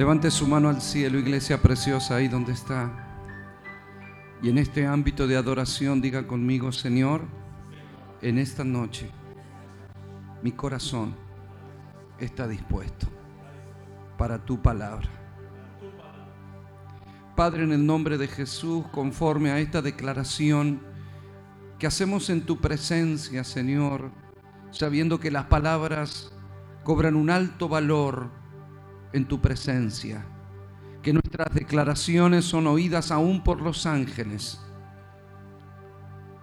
Levante su mano al cielo, iglesia preciosa, ahí donde está. Y en este ámbito de adoración diga conmigo, Señor, en esta noche mi corazón está dispuesto para tu palabra. Padre, en el nombre de Jesús, conforme a esta declaración que hacemos en tu presencia, Señor, sabiendo que las palabras cobran un alto valor en tu presencia, que nuestras declaraciones son oídas aún por los ángeles.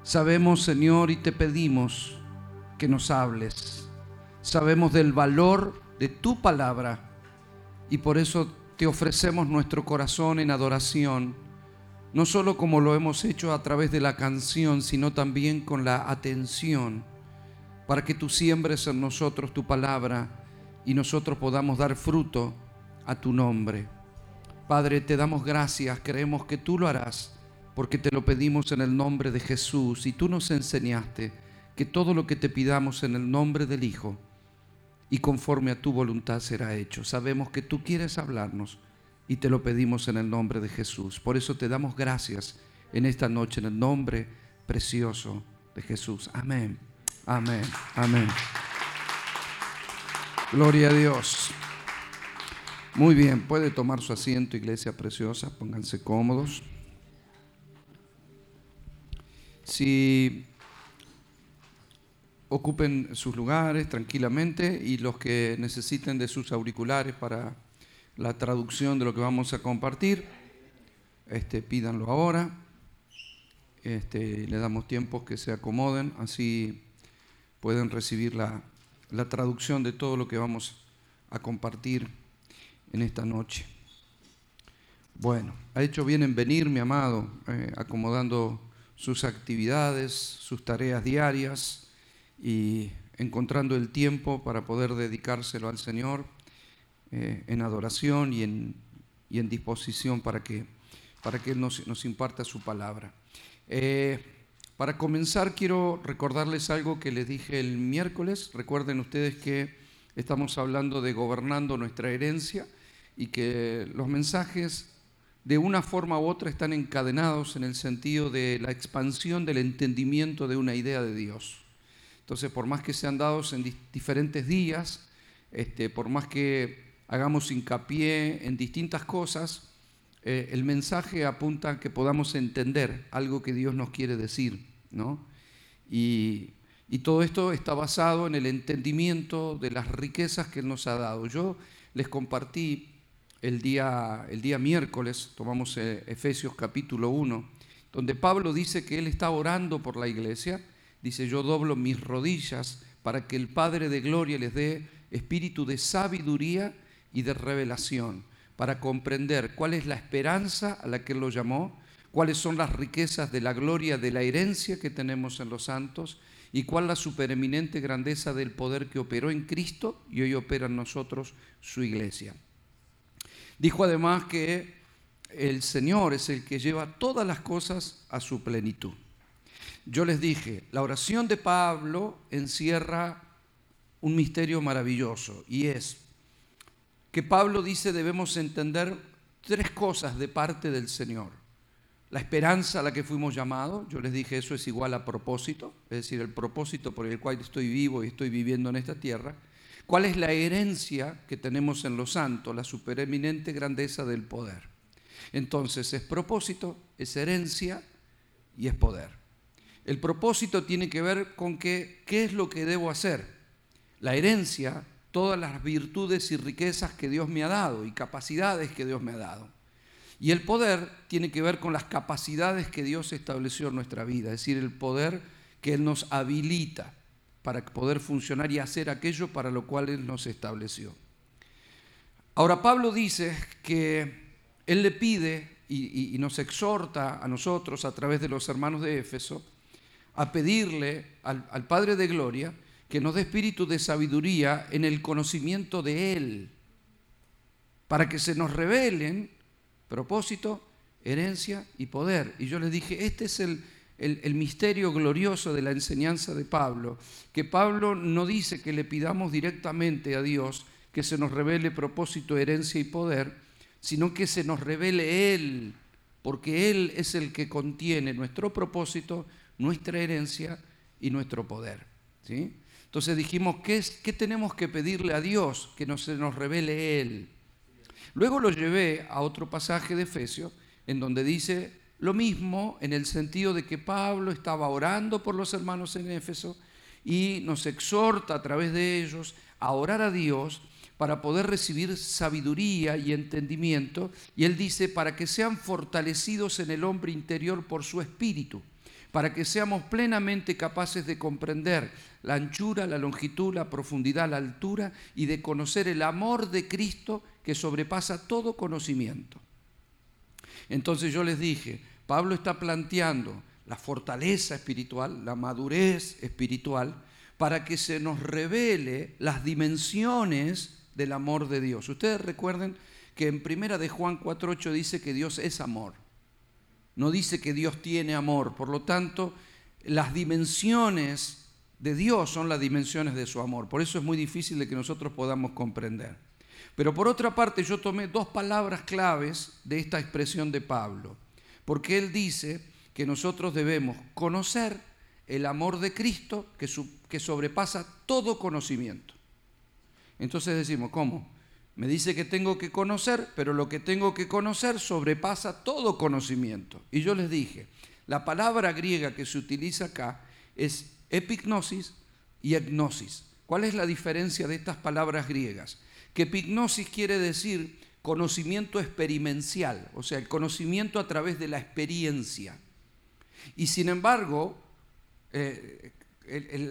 Sabemos, Señor, y te pedimos que nos hables. Sabemos del valor de tu palabra y por eso te ofrecemos nuestro corazón en adoración, no solo como lo hemos hecho a través de la canción, sino también con la atención, para que tú siembres en nosotros tu palabra y nosotros podamos dar fruto a tu nombre. Padre, te damos gracias, creemos que tú lo harás, porque te lo pedimos en el nombre de Jesús y tú nos enseñaste que todo lo que te pidamos en el nombre del Hijo y conforme a tu voluntad será hecho. Sabemos que tú quieres hablarnos y te lo pedimos en el nombre de Jesús. Por eso te damos gracias en esta noche en el nombre precioso de Jesús. Amén. Amén. Amén. Gloria a Dios. Muy bien, puede tomar su asiento, iglesia preciosa, pónganse cómodos. Si ocupen sus lugares tranquilamente y los que necesiten de sus auriculares para la traducción de lo que vamos a compartir, este, pídanlo ahora. Este, le damos tiempo que se acomoden, así pueden recibir la, la traducción de todo lo que vamos a compartir en esta noche. Bueno, ha hecho bien en venir, mi amado, eh, acomodando sus actividades, sus tareas diarias y encontrando el tiempo para poder dedicárselo al Señor eh, en adoración y en, disposición para que, para que Él nos, nos imparta su palabra. Eh, para comenzar, quiero recordarles algo que les dije el miércoles. Recuerden ustedes que estamos hablando de gobernando nuestra herencia y que los mensajes de una forma u otra están encadenados en el sentido de la expansión del entendimiento de una idea de Dios. Entonces, por más que sean dados en diferentes días, este, por más que hagamos hincapié en distintas cosas, eh, el mensaje apunta a que podamos entender algo que Dios nos quiere decir. ¿no? Y, todo esto está basado en el entendimiento de las riquezas que Él nos ha dado. Yo les compartí el día, el día miércoles, tomamos eh, Efesios capítulo 1, donde Pablo dice que él está orando por la iglesia, dice yo doblo mis rodillas para que el Padre de Gloria les dé espíritu de sabiduría y de revelación, para comprender cuál es la esperanza a la que él lo llamó, cuáles son las riquezas de la gloria de la herencia que tenemos en los santos y cuál la supereminente grandeza del poder que operó en Cristo y hoy opera en nosotros su iglesia. Dijo además que el Señor es el que lleva todas las cosas a su plenitud. Yo les dije, la oración de Pablo encierra un misterio maravilloso y es que Pablo dice debemos entender tres cosas de parte del Señor. La esperanza a la que fuimos llamados, yo les dije eso es igual a propósito, es decir, el propósito por el cual estoy vivo y estoy viviendo en esta tierra. ¿Cuál es la herencia que tenemos en los santos? La supereminente grandeza del poder. Entonces es propósito, es herencia y es poder. El propósito tiene que ver con qué es lo que debo hacer. La herencia, todas las virtudes y riquezas que Dios me ha dado y capacidades que Dios me ha dado. Y el poder tiene que ver con las capacidades que Dios estableció en nuestra vida, es decir, el poder que Él nos habilita para poder funcionar y hacer aquello para lo cual Él nos estableció. Ahora Pablo dice que Él le pide y, nos exhorta a nosotros a través de los hermanos de Éfeso a pedirle al, al Padre de Gloria que nos dé espíritu de sabiduría en el conocimiento de Él, para que se nos revelen propósito, herencia y poder. Y yo les dije, este es el, el, misterio glorioso de la enseñanza de Pablo, que Pablo no dice que le pidamos directamente a Dios que se nos revele propósito, herencia y poder, sino que se nos revele Él, porque Él es el que contiene nuestro propósito, nuestra herencia y nuestro poder. ¿sí? Entonces dijimos, ¿qué, es, ¿qué tenemos que pedirle a Dios? Que nos, se nos revele Él. Luego lo llevé a otro pasaje de Efesios, en donde dice lo mismo, en el sentido de que Pablo estaba orando por los hermanos en Éfeso y nos exhorta a través de ellos a orar a Dios para poder recibir sabiduría y entendimiento. Y él dice, para que sean fortalecidos en el hombre interior por su espíritu, para que seamos plenamente capaces de comprender la anchura, la longitud, la profundidad, la altura y de conocer el amor de Cristo que sobrepasa todo conocimiento. Entonces yo les dije, Pablo está planteando la fortaleza espiritual, la madurez espiritual, para que se nos revele las dimensiones del amor de Dios. Ustedes recuerden que en primera de Juan 4.8 dice que Dios es amor. No dice que Dios tiene amor. Por lo tanto, las dimensiones de Dios son las dimensiones de su amor. Por eso es muy difícil de que nosotros podamos comprender. Pero por otra parte, yo tomé dos palabras claves de esta expresión de Pablo. Porque él dice que nosotros debemos conocer el amor de Cristo que, que sobrepasa todo conocimiento. Entonces decimos, ¿cómo? Me dice que tengo que conocer, pero lo que tengo que conocer sobrepasa todo conocimiento. Y yo les dije, la palabra griega que se utiliza acá es epignosis y egnosis. ¿Cuál es la diferencia de estas palabras griegas? Que epignosis quiere decir conocimiento experiencial, o sea, el conocimiento a través de la experiencia. Y sin embargo, eh,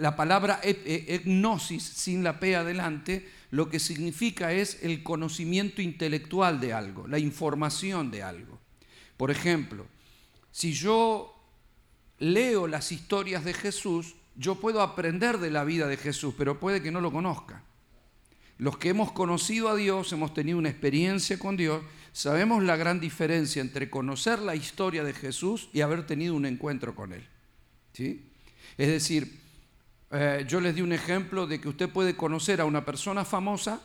la palabra egnosis, sin la P adelante, lo que significa es el conocimiento intelectual de algo, la información de algo. Por ejemplo, si yo leo las historias de Jesús, yo puedo aprender de la vida de Jesús, pero puede que no lo conozca. Los que hemos conocido a Dios, hemos tenido una experiencia con Dios, sabemos la gran diferencia entre conocer la historia de Jesús y haber tenido un encuentro con Él. ¿Sí? Es decir, eh, yo les di un ejemplo de que usted puede conocer a una persona famosa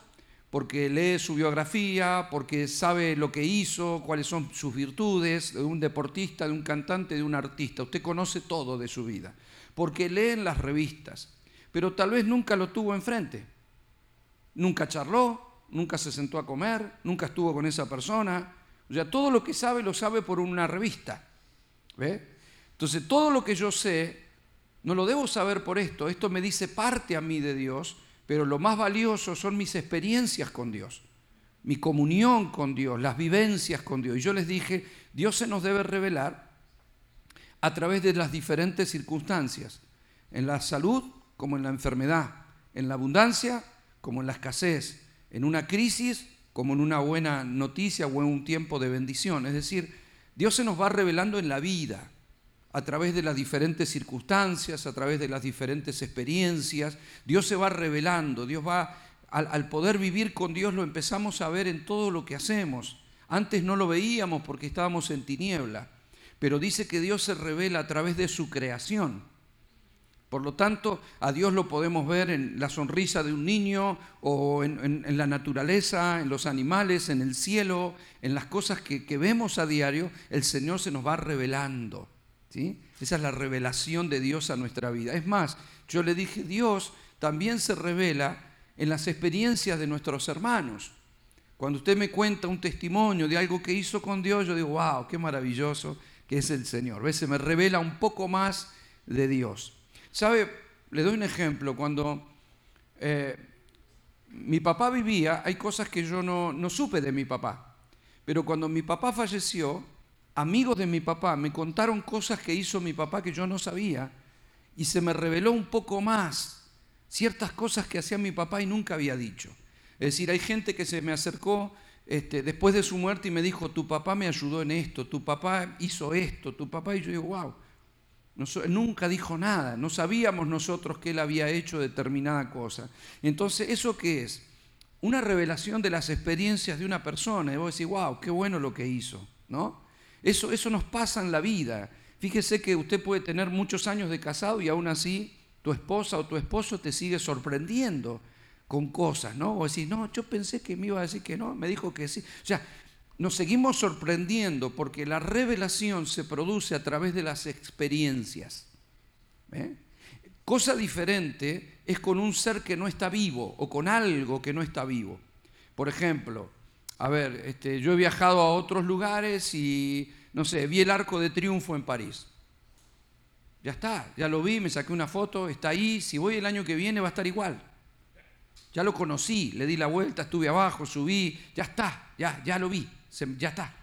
porque lee su biografía, porque sabe lo que hizo, cuáles son sus virtudes, de un deportista, de un cantante, de un artista. Usted conoce todo de su vida, porque lee en las revistas, pero tal vez nunca lo tuvo enfrente. Nunca charló, nunca se sentó a comer, nunca estuvo con esa persona. O sea, todo lo que sabe lo sabe por una revista. ¿Ve? Entonces, todo lo que yo sé no lo debo saber por esto, esto me dice parte a mí de Dios, pero lo más valioso son mis experiencias con Dios, mi comunión con Dios, las vivencias con Dios. Y yo les dije, Dios se nos debe revelar a través de las diferentes circunstancias, en la salud como en la enfermedad, en la abundancia como en la escasez, en una crisis como en una buena noticia o en un tiempo de bendición. Es decir, Dios se nos va revelando en la vida a través de las diferentes circunstancias, a través de las diferentes experiencias. Dios se va revelando, Dios va, al, poder vivir con Dios lo empezamos a ver en todo lo que hacemos. Antes no lo veíamos porque estábamos en tiniebla, pero dice que Dios se revela a través de su creación. Por lo tanto, a Dios lo podemos ver en la sonrisa de un niño o en, la naturaleza, en los animales, en el cielo, en las cosas que, vemos a diario, el Señor se nos va revelando. Esa es la revelación de Dios a nuestra vida. Es más, yo le dije, Dios también se revela en las experiencias de nuestros hermanos. Cuando usted me cuenta un testimonio de algo que hizo con Dios, yo digo, wow, qué maravilloso que es el Señor. ¿Ves? Se me revela un poco más de Dios. ¿Sabe? Le doy un ejemplo. Cuando eh, mi papá vivía, hay cosas que yo no, no supe de mi papá. Pero cuando mi papá falleció, amigos de mi papá me contaron cosas que hizo mi papá que yo no sabía y se me reveló un poco más ciertas cosas que hacía mi papá y nunca había dicho. Es decir, hay gente que se me acercó este, después de su muerte y me dijo, tu papá me ayudó en esto, tu papá hizo esto, tu papá, y yo digo, wow, nunca dijo nada, no sabíamos nosotros que él había hecho determinada cosa. Entonces, ¿eso qué es? Una revelación de las experiencias de una persona, y vos decís, wow, qué bueno lo que hizo, ¿no? Eso, eso nos pasa en la vida. Fíjese que usted puede tener muchos años de casado y aún así tu esposa o tu esposo te sigue sorprendiendo con cosas, ¿no? O decir, no, yo pensé que me iba a decir que no, me dijo que sí. O sea, nos seguimos sorprendiendo porque la revelación se produce a través de las experiencias. ¿eh? Cosa diferente es con un ser que no está vivo o con algo que no está vivo. Por ejemplo, a ver, este, yo he viajado a otros lugares y, no sé, vi el Arco de Triunfo en París. Ya está, ya lo vi, me saqué una foto, está ahí, si voy el año que viene va a estar igual. Ya lo conocí, le di la vuelta, estuve abajo, subí, ya está, ya, ya lo vi, ya está.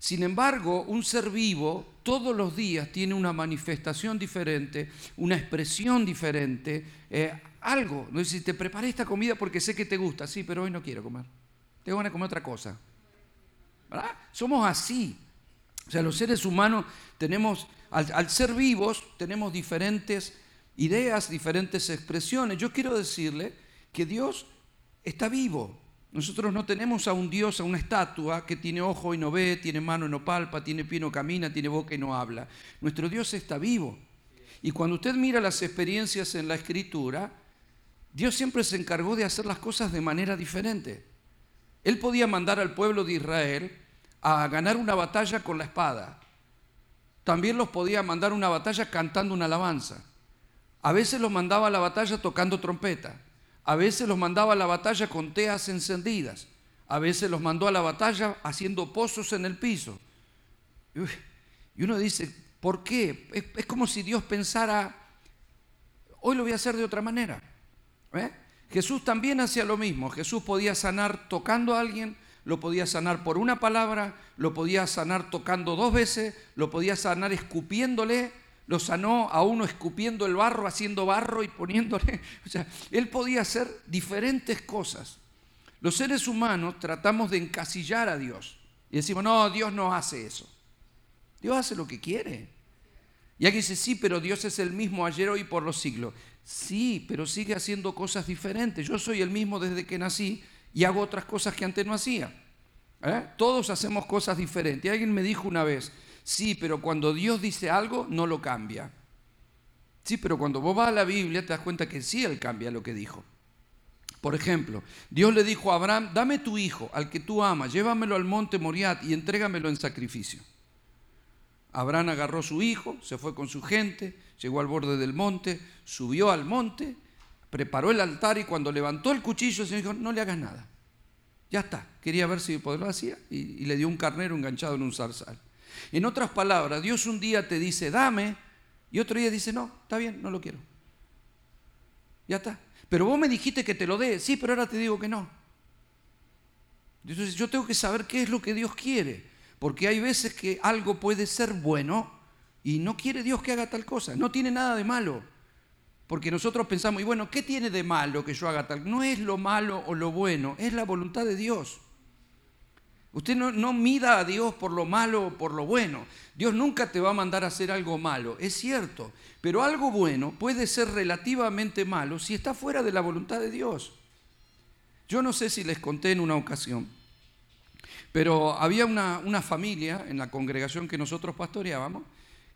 Sin embargo, un ser vivo todos los días tiene una manifestación diferente, una expresión diferente, eh, algo. No si te preparé esta comida porque sé que te gusta, sí, pero hoy no quiero comer. Tengo ganas de comer otra cosa. ¿Verdad? Somos así. O sea, los seres humanos tenemos, al ser vivos, tenemos diferentes ideas, diferentes expresiones. Yo quiero decirle que Dios está vivo. Nosotros no tenemos a un Dios, a una estatua que tiene ojo y no ve, tiene mano y no palpa, tiene pie y no camina, tiene boca y no habla. Nuestro Dios está vivo. Y cuando usted mira las experiencias en la escritura, Dios siempre se encargó de hacer las cosas de manera diferente. Él podía mandar al pueblo de Israel a ganar una batalla con la espada. También los podía mandar una batalla cantando una alabanza. A veces los mandaba a la batalla tocando trompeta. A veces los mandaba a la batalla con teas encendidas. A veces los mandó a la batalla haciendo pozos en el piso. Y uno dice, ¿por qué? Es, como si Dios pensara, hoy lo voy a hacer de otra manera. ¿eh? Jesús también hacía lo mismo. Jesús podía sanar tocando a alguien, lo podía sanar por una palabra, lo podía sanar tocando dos veces, lo podía sanar escupiéndole, lo sanó a uno escupiendo el barro, haciendo barro y poniéndole. O sea, él podía hacer diferentes cosas. Los seres humanos tratamos de encasillar a Dios y decimos, no, Dios no hace eso. Dios hace lo que quiere. Y aquí dice, sí, pero Dios es el mismo ayer, hoy, por los siglos. Sí, pero sigue haciendo cosas diferentes. Yo soy el mismo desde que nací y hago otras cosas que antes no hacía. ¿Eh? Todos hacemos cosas diferentes. alguien me dijo una vez, Sí, pero cuando Dios dice algo, no lo cambia. Sí, pero cuando vos vas a la Biblia te das cuenta que sí Él cambia lo que dijo. Por ejemplo, Dios le dijo a Abraham, dame tu hijo, al que tú amas, llévamelo al monte Moriat y entrégamelo en sacrificio. Abraham agarró su hijo, se fue con su gente, llegó al borde del monte, subió al monte, preparó el altar y cuando levantó el cuchillo, el Señor dijo, no le hagas nada. Ya está. Quería ver si lo hacía y, y le dio un carnero enganchado en un zarzal. En otras palabras, Dios un día te dice, dame, y otro día dice, no, está bien, no lo quiero. Ya está. Pero vos me dijiste que te lo dé, sí, pero ahora te digo que no. Entonces yo tengo que saber qué es lo que Dios quiere, porque hay veces que algo puede ser bueno y no quiere Dios que haga tal cosa, no tiene nada de malo. Porque nosotros pensamos, y bueno, ¿qué tiene de malo que yo haga tal? No es lo malo o lo bueno, es la voluntad de Dios. Usted no, mida a Dios por lo malo o por lo bueno. Dios nunca te va a mandar a hacer algo malo, es cierto. Pero algo bueno puede ser relativamente malo si está fuera de la voluntad de Dios. Yo no sé si les conté en una ocasión, pero había una, una familia en la congregación que nosotros pastoreábamos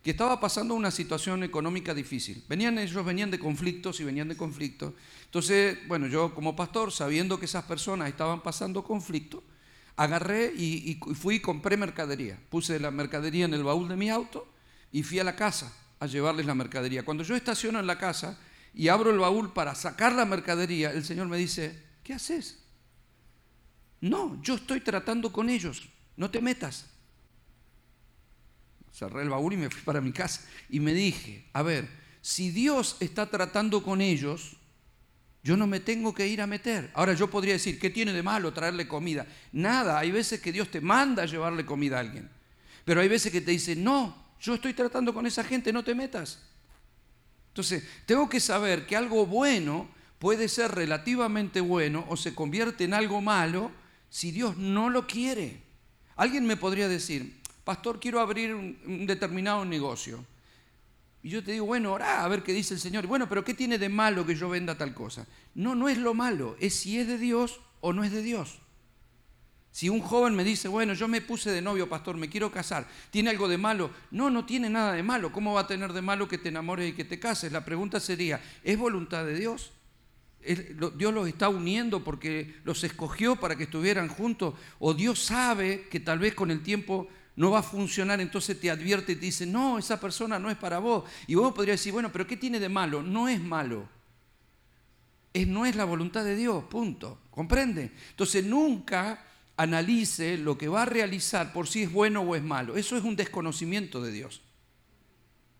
que estaba pasando una situación económica difícil. Venían ellos venían de conflictos y venían de conflictos. Entonces, bueno, yo como pastor, sabiendo que esas personas estaban pasando conflictos, agarré y, fui y compré mercadería. Puse la mercadería en el baúl de mi auto y fui a la casa a llevarles la mercadería. Cuando yo estaciono en la casa y abro el baúl para sacar la mercadería, el Señor me dice, ¿qué haces? No, yo estoy tratando con ellos, no te metas. Cerré el baúl y me fui para mi casa y me dije, a ver, si Dios está tratando con ellos, yo no me tengo que ir a meter. Ahora yo podría decir, ¿qué tiene de malo traerle comida? Nada, hay veces que Dios te manda a llevarle comida a alguien. Pero hay veces que te dice, no, yo estoy tratando con esa gente, no te metas. Entonces, tengo que saber que algo bueno puede ser relativamente bueno o se convierte en algo malo si Dios no lo quiere. Alguien me podría decir, pastor, quiero abrir un, determinado negocio. Y yo te digo, bueno, orá a ver qué dice el Señor. Bueno, pero ¿qué tiene de malo que yo venda tal cosa? No, no es lo malo, es si es de Dios o no es de Dios. Si un joven me dice, bueno, yo me puse de novio, pastor, me quiero casar, ¿tiene algo de malo? No, no tiene nada de malo. ¿Cómo va a tener de malo que te enamores y que te cases? La pregunta sería, ¿es voluntad de Dios? Dios los está uniendo porque los escogió para que estuvieran juntos, o Dios sabe que tal vez con el tiempo no va a funcionar, entonces te advierte y te dice, no, esa persona no es para vos. Y vos podrías decir, bueno, pero ¿qué tiene de malo? No es malo. Es, no es la voluntad de Dios, punto. ¿Comprende? Entonces nunca analice lo que va a realizar por si es bueno o es malo. Eso es un desconocimiento de Dios.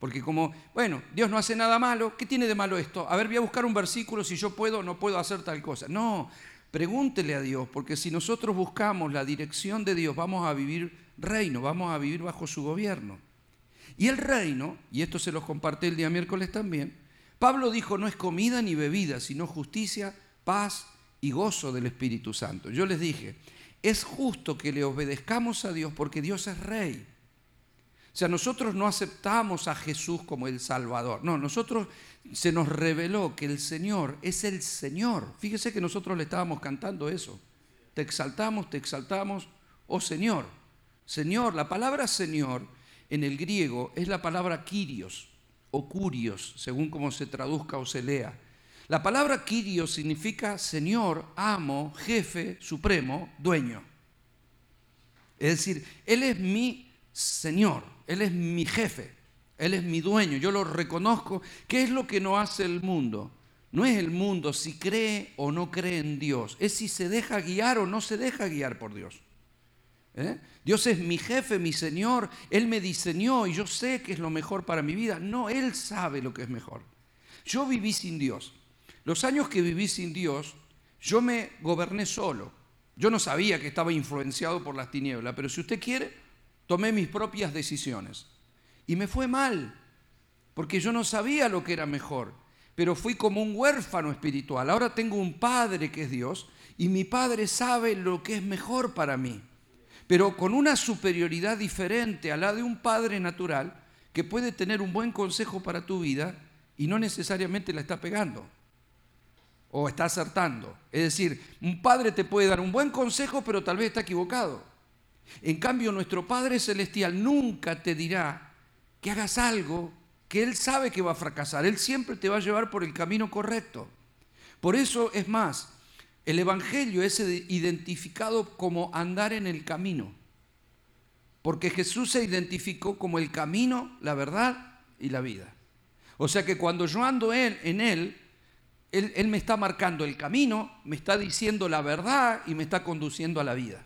Porque como, bueno, Dios no hace nada malo, ¿qué tiene de malo esto? A ver, voy a buscar un versículo si yo puedo o no puedo hacer tal cosa. No, pregúntele a Dios, porque si nosotros buscamos la dirección de Dios, vamos a vivir reino, vamos a vivir bajo su gobierno. Y el reino, y esto se los compartí el día miércoles también, Pablo dijo no es comida ni bebida, sino justicia, paz y gozo del Espíritu Santo. Yo les dije, es justo que le obedezcamos a Dios porque Dios es rey. O sea, nosotros no aceptamos a Jesús como el Salvador. No, nosotros se nos reveló que el Señor es el Señor. Fíjese que nosotros le estábamos cantando eso. Te exaltamos, te exaltamos, oh Señor. Señor, la palabra Señor en el griego es la palabra Kyrios o Curios, según como se traduzca o se lea. La palabra Kyrios significa Señor, amo, jefe, supremo, dueño. Es decir, Él es mi Señor. Él es mi jefe, Él es mi dueño, yo lo reconozco. ¿Qué es lo que no hace el mundo? No es el mundo si cree o no cree en Dios, es si se deja guiar o no se deja guiar por Dios. ¿Eh? Dios es mi jefe, mi Señor, Él me diseñó y yo sé que es lo mejor para mi vida. No, Él sabe lo que es mejor. Yo viví sin Dios. Los años que viví sin Dios, yo me goberné solo. Yo no sabía que estaba influenciado por las tinieblas, pero si usted quiere, tomé mis propias decisiones. Y me fue mal, porque yo no sabía lo que era mejor, pero fui como un huérfano espiritual. Ahora tengo un padre que es Dios y mi padre sabe lo que es mejor para mí, pero con una superioridad diferente a la de un padre natural que puede tener un buen consejo para tu vida y no necesariamente la está pegando o está acertando. Es decir, un padre te puede dar un buen consejo, pero tal vez está equivocado. En cambio, nuestro Padre Celestial nunca te dirá que hagas algo que Él sabe que va a fracasar. Él siempre te va a llevar por el camino correcto. Por eso es más, el Evangelio es identificado como andar en el camino. Porque Jesús se identificó como el camino, la verdad y la vida. O sea que cuando yo ando en, él, él, él me está marcando el camino, me está diciendo la verdad y me está conduciendo a la vida.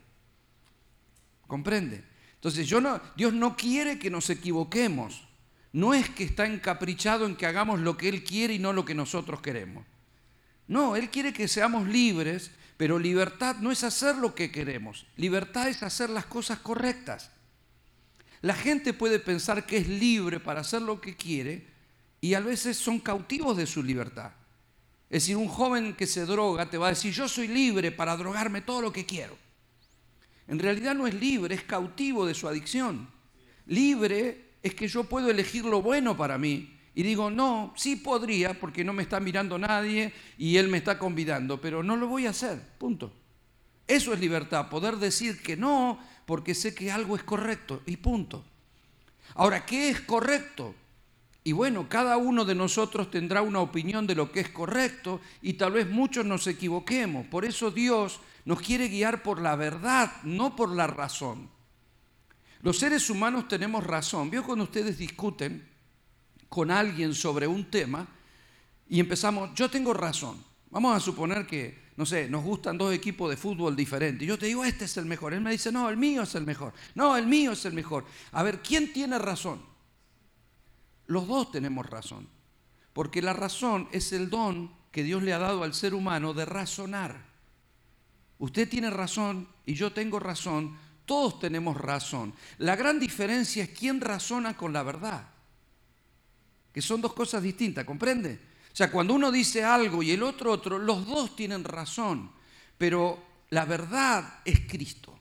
¿Comprende? Entonces Dios no quiere que nos equivoquemos. No es que está encaprichado en que hagamos lo que Él quiere y no lo que nosotros queremos. No, Él quiere que seamos libres, pero libertad no es hacer lo que queremos. Libertad es hacer las cosas correctas. La gente puede pensar que es libre para hacer lo que quiere y a veces son cautivos de su libertad. Es decir, un joven que se droga te va a decir, yo soy libre para drogarme todo lo que quiero en realidad no es libre, es cautivo de su adicción. Libre es que yo puedo elegir lo bueno para mí. Y digo, no, sí podría porque no me está mirando nadie y él me está convidando, pero no lo voy a hacer, punto. Eso es libertad, poder decir que no porque sé que algo es correcto y punto. Ahora, ¿qué es correcto? Y bueno, cada uno de nosotros tendrá una opinión de lo que es correcto y tal vez muchos nos equivoquemos. Por eso Dios nos quiere guiar por la verdad, no por la razón. Los seres humanos tenemos razón. Vio cuando ustedes discuten con alguien sobre un tema y empezamos, yo tengo razón. Vamos a suponer que, no sé, nos gustan dos equipos de fútbol diferentes. Yo te digo, este es el mejor. Él me dice, no, el mío es el mejor. No, el mío es el mejor. A ver, ¿quién tiene razón? Los dos tenemos razón. Porque la razón es el don que Dios le ha dado al ser humano de razonar. Usted tiene razón y yo tengo razón, todos tenemos razón. La gran diferencia es quién razona con la verdad, que son dos cosas distintas, ¿comprende? O sea, cuando uno dice algo y el otro otro, los dos tienen razón, pero la verdad es Cristo.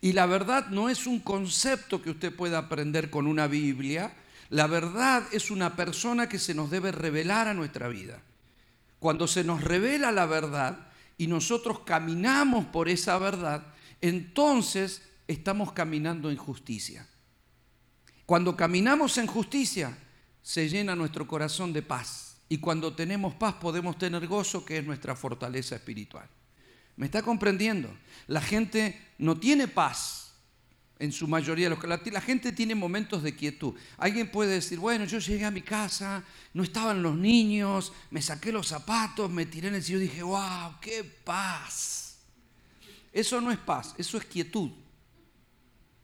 Y la verdad no es un concepto que usted pueda aprender con una Biblia, la verdad es una persona que se nos debe revelar a nuestra vida. Cuando se nos revela la verdad, y nosotros caminamos por esa verdad, entonces estamos caminando en justicia. Cuando caminamos en justicia, se llena nuestro corazón de paz. Y cuando tenemos paz podemos tener gozo, que es nuestra fortaleza espiritual. ¿Me está comprendiendo? La gente no tiene paz en su mayoría. La gente tiene momentos de quietud. Alguien puede decir, bueno, yo llegué a mi casa, no estaban los niños, me saqué los zapatos, me tiré en el sillón y dije, wow, qué paz. Eso no es paz, eso es quietud.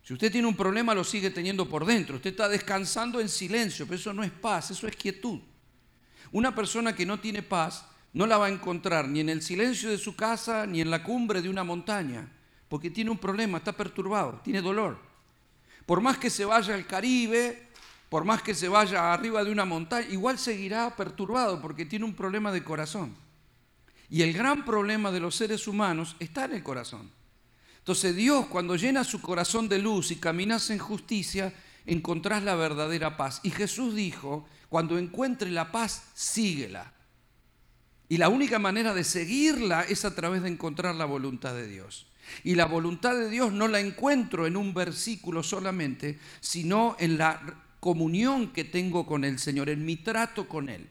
Si usted tiene un problema, lo sigue teniendo por dentro. Usted está descansando en silencio, pero eso no es paz, eso es quietud. Una persona que no tiene paz no la va a encontrar ni en el silencio de su casa, ni en la cumbre de una montaña porque tiene un problema, está perturbado, tiene dolor. Por más que se vaya al Caribe, por más que se vaya arriba de una montaña, igual seguirá perturbado porque tiene un problema de corazón. Y el gran problema de los seres humanos está en el corazón. Entonces Dios cuando llena su corazón de luz y caminas en justicia, encontrás la verdadera paz. Y Jesús dijo, cuando encuentre la paz, síguela. Y la única manera de seguirla es a través de encontrar la voluntad de Dios. Y la voluntad de Dios no la encuentro en un versículo solamente, sino en la comunión que tengo con el Señor, en mi trato con Él.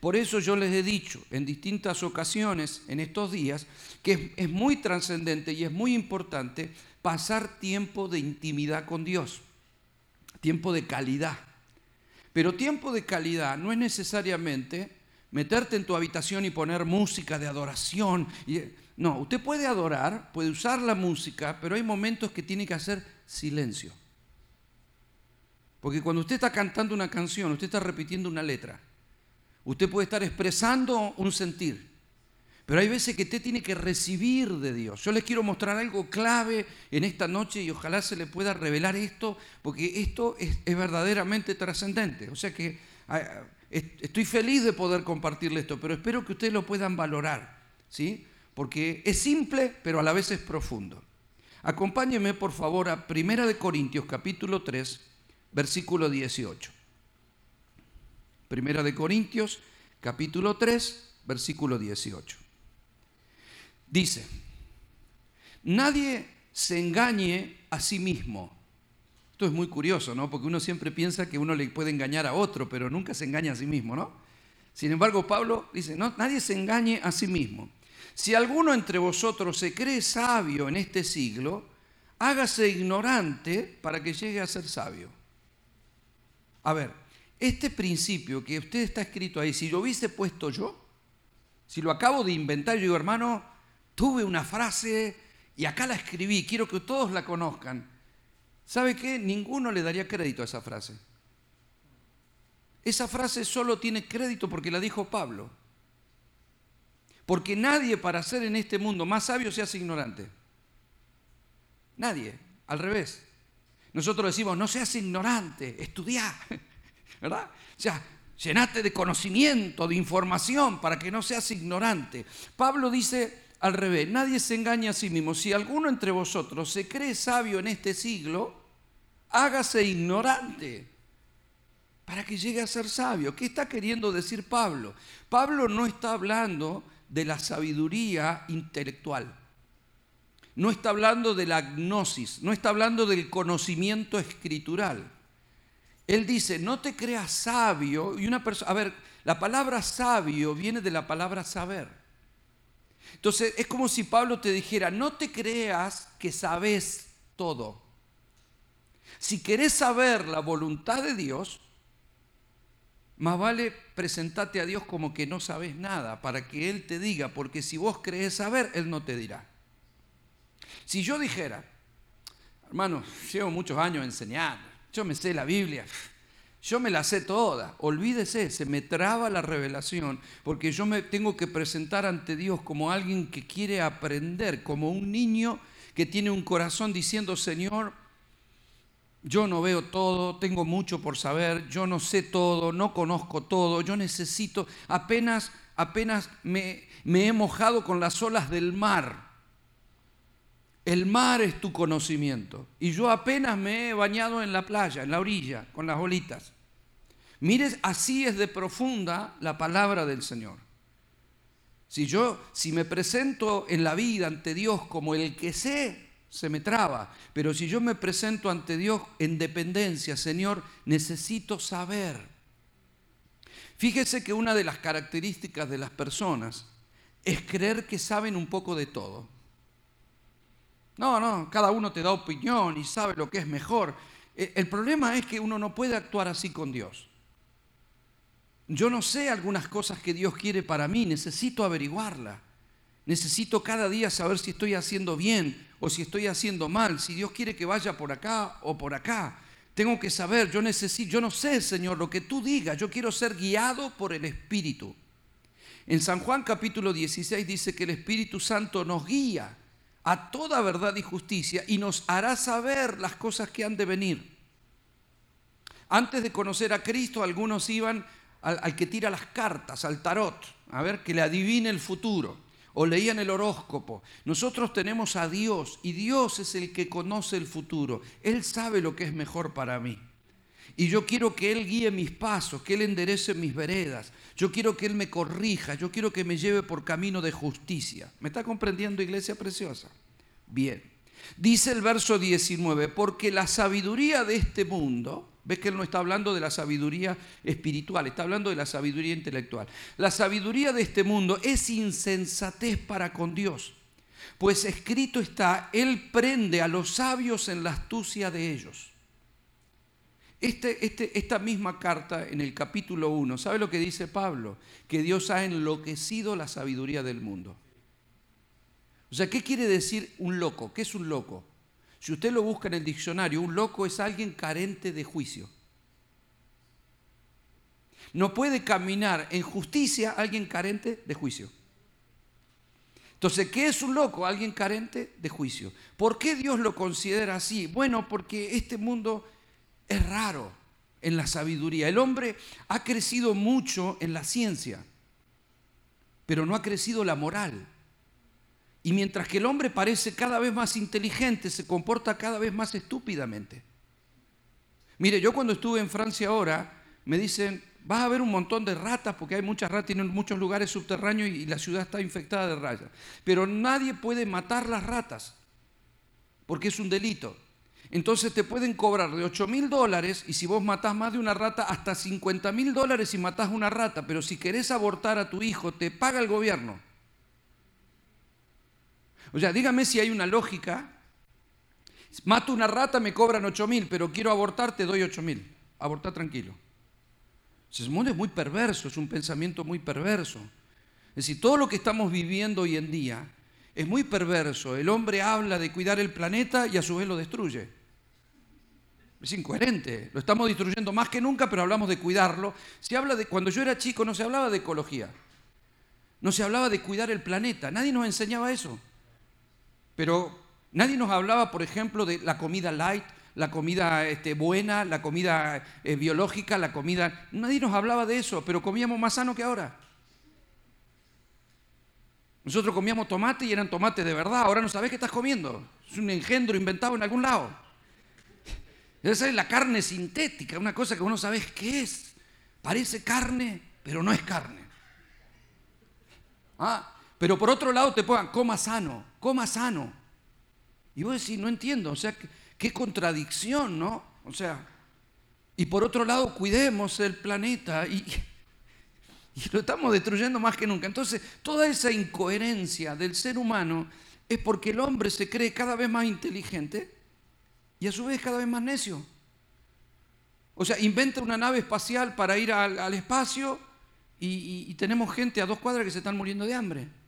Por eso yo les he dicho en distintas ocasiones en estos días que es muy trascendente y es muy importante pasar tiempo de intimidad con Dios, tiempo de calidad. Pero tiempo de calidad no es necesariamente meterte en tu habitación y poner música de adoración. No, usted puede adorar, puede usar la música, pero hay momentos que tiene que hacer silencio. Porque cuando usted está cantando una canción, usted está repitiendo una letra. Usted puede estar expresando un sentir. Pero hay veces que usted tiene que recibir de Dios. Yo les quiero mostrar algo clave en esta noche y ojalá se le pueda revelar esto, porque esto es, verdaderamente trascendente. O sea que ah, estoy feliz de poder compartirle esto, pero espero que ustedes lo puedan valorar. ¿sí? Porque es simple, pero a la vez es profundo. Acompáñeme por favor a 1 de Corintios capítulo 3, versículo 18. Primera de Corintios capítulo 3, versículo 18. Dice, nadie se engañe a sí mismo. Esto es muy curioso, ¿no? Porque uno siempre piensa que uno le puede engañar a otro, pero nunca se engaña a sí mismo, ¿no? Sin embargo, Pablo dice, no, nadie se engañe a sí mismo. Si alguno entre vosotros se cree sabio en este siglo, hágase ignorante para que llegue a ser sabio. A ver, este principio que usted está escrito ahí, si lo hubiese puesto yo, si lo acabo de inventar, yo digo, hermano, tuve una frase y acá la escribí, quiero que todos la conozcan. ¿Sabe qué? Ninguno le daría crédito a esa frase. Esa frase solo tiene crédito porque la dijo Pablo. Porque nadie para ser en este mundo más sabio se hace ignorante. Nadie, al revés. Nosotros decimos, no seas ignorante, estudia, ¿verdad? O sea, llenate de conocimiento, de información, para que no seas ignorante. Pablo dice al revés, nadie se engaña a sí mismo. Si alguno entre vosotros se cree sabio en este siglo, hágase ignorante para que llegue a ser sabio. ¿Qué está queriendo decir Pablo? Pablo no está hablando de la sabiduría intelectual. No está hablando de la gnosis, no está hablando del conocimiento escritural. Él dice, no te creas sabio. Y una persona, a ver, la palabra sabio viene de la palabra saber. Entonces es como si Pablo te dijera, no te creas que sabes todo. Si querés saber la voluntad de Dios, más vale presentarte a Dios como que no sabes nada, para que Él te diga, porque si vos crees saber, Él no te dirá. Si yo dijera, hermano, llevo muchos años enseñando, yo me sé la Biblia, yo me la sé toda, olvídese, se me traba la revelación, porque yo me tengo que presentar ante Dios como alguien que quiere aprender, como un niño que tiene un corazón diciendo, Señor, yo no veo todo, tengo mucho por saber, yo no sé todo, no conozco todo, yo necesito, apenas, apenas me, he mojado con las olas del mar. El mar es tu conocimiento. Y yo apenas me he bañado en la playa, en la orilla, con las olitas. Mires, así es de profunda la palabra del Señor. Si yo, si me presento en la vida ante Dios como el que sé, se me traba. Pero si yo me presento ante Dios en dependencia, Señor, necesito saber. Fíjese que una de las características de las personas es creer que saben un poco de todo. No, no, cada uno te da opinión y sabe lo que es mejor. Eh, el problema es que uno no puede actuar así con Dios. Yo no sé algunas cosas que Dios quiere para mí, necesito averiguarla. Necesito cada día saber si estoy haciendo bien o si estoy haciendo mal, si Dios quiere que vaya por acá o por acá. Tengo que saber, yo necesito, yo no sé, Señor, lo que tú digas, yo quiero ser guiado por el Espíritu. En San Juan capítulo 16 dice que el Espíritu Santo nos guía a toda verdad y justicia y nos hará saber las cosas que han de venir. Antes de conocer a Cristo, algunos iban al, al, que tira las cartas, al tarot, a ver que le adivine el futuro, o leían el horóscopo. Nosotros tenemos a Dios y Dios es el que conoce el futuro. Él sabe lo que es mejor para mí. Y yo quiero que Él guíe mis pasos, que Él enderece mis veredas. Yo quiero que Él me corrija, yo quiero que me lleve por camino de justicia. ¿Me está comprendiendo, iglesia preciosa? Bien. Dice el verso 19, porque la sabiduría de este mundo, ves que Él no está hablando de la sabiduría espiritual, está hablando de la sabiduría intelectual. La sabiduría de este mundo es insensatez para con Dios, pues escrito está, Él prende a los sabios en la astucia de ellos. Este, este, esta misma carta en el capítulo 1, ¿sabe lo que dice Pablo? Que Dios ha enloquecido la sabiduría del mundo. O sea, ¿qué quiere decir un loco? ¿Qué es un loco? Si usted lo busca en el diccionario, un loco es alguien carente de juicio. No puede caminar en justicia alguien carente de juicio. Entonces, ¿qué es un loco? Alguien carente de juicio. ¿Por qué Dios lo considera así? Bueno, porque este mundo es raro en la sabiduría. El hombre ha crecido mucho en la ciencia, pero no ha crecido la moral. Y mientras que el hombre parece cada vez más inteligente, se comporta cada vez más estúpidamente. Mire, yo cuando estuve en Francia ahora, me dicen, vas a ver un montón de ratas, porque hay muchas ratas en muchos lugares subterráneos y la ciudad está infectada de rayas. Pero nadie puede matar las ratas, porque es un delito. Entonces te pueden cobrar de 8 mil dólares y si vos matás más de una rata, hasta 50 mil dólares si matás una rata. Pero si querés abortar a tu hijo, te paga el gobierno. O sea, dígame si hay una lógica. Mato una rata, me cobran 8 mil, pero quiero abortar, te doy 8 mil. Abortar tranquilo. Es muy perverso, es un pensamiento muy perverso. Es decir, todo lo que estamos viviendo hoy en día es muy perverso. El hombre habla de cuidar el planeta y a su vez lo destruye. Es incoherente. Lo estamos destruyendo más que nunca, pero hablamos de cuidarlo. Se habla de cuando yo era chico no se hablaba de ecología. No se hablaba de cuidar el planeta. Nadie nos enseñaba eso. Pero nadie nos hablaba, por ejemplo, de la comida light, la comida este, buena, la comida eh, biológica, la comida... Nadie nos hablaba de eso, pero comíamos más sano que ahora. Nosotros comíamos tomate y eran tomates de verdad. Ahora no sabes qué estás comiendo. Es un engendro inventado en algún lado. Esa es la carne sintética, una cosa que uno sabe qué es. Parece carne, pero no es carne. Ah, pero por otro lado te pongan, coma sano, coma sano. Y vos decís, no entiendo, o sea, qué contradicción, ¿no? O sea, y por otro lado, cuidemos el planeta y, y lo estamos destruyendo más que nunca. Entonces, toda esa incoherencia del ser humano es porque el hombre se cree cada vez más inteligente y a su vez cada vez más necio. O sea, inventa una nave espacial para ir al, espacio y, tenemos gente a dos cuadras que se están muriendo de hambre.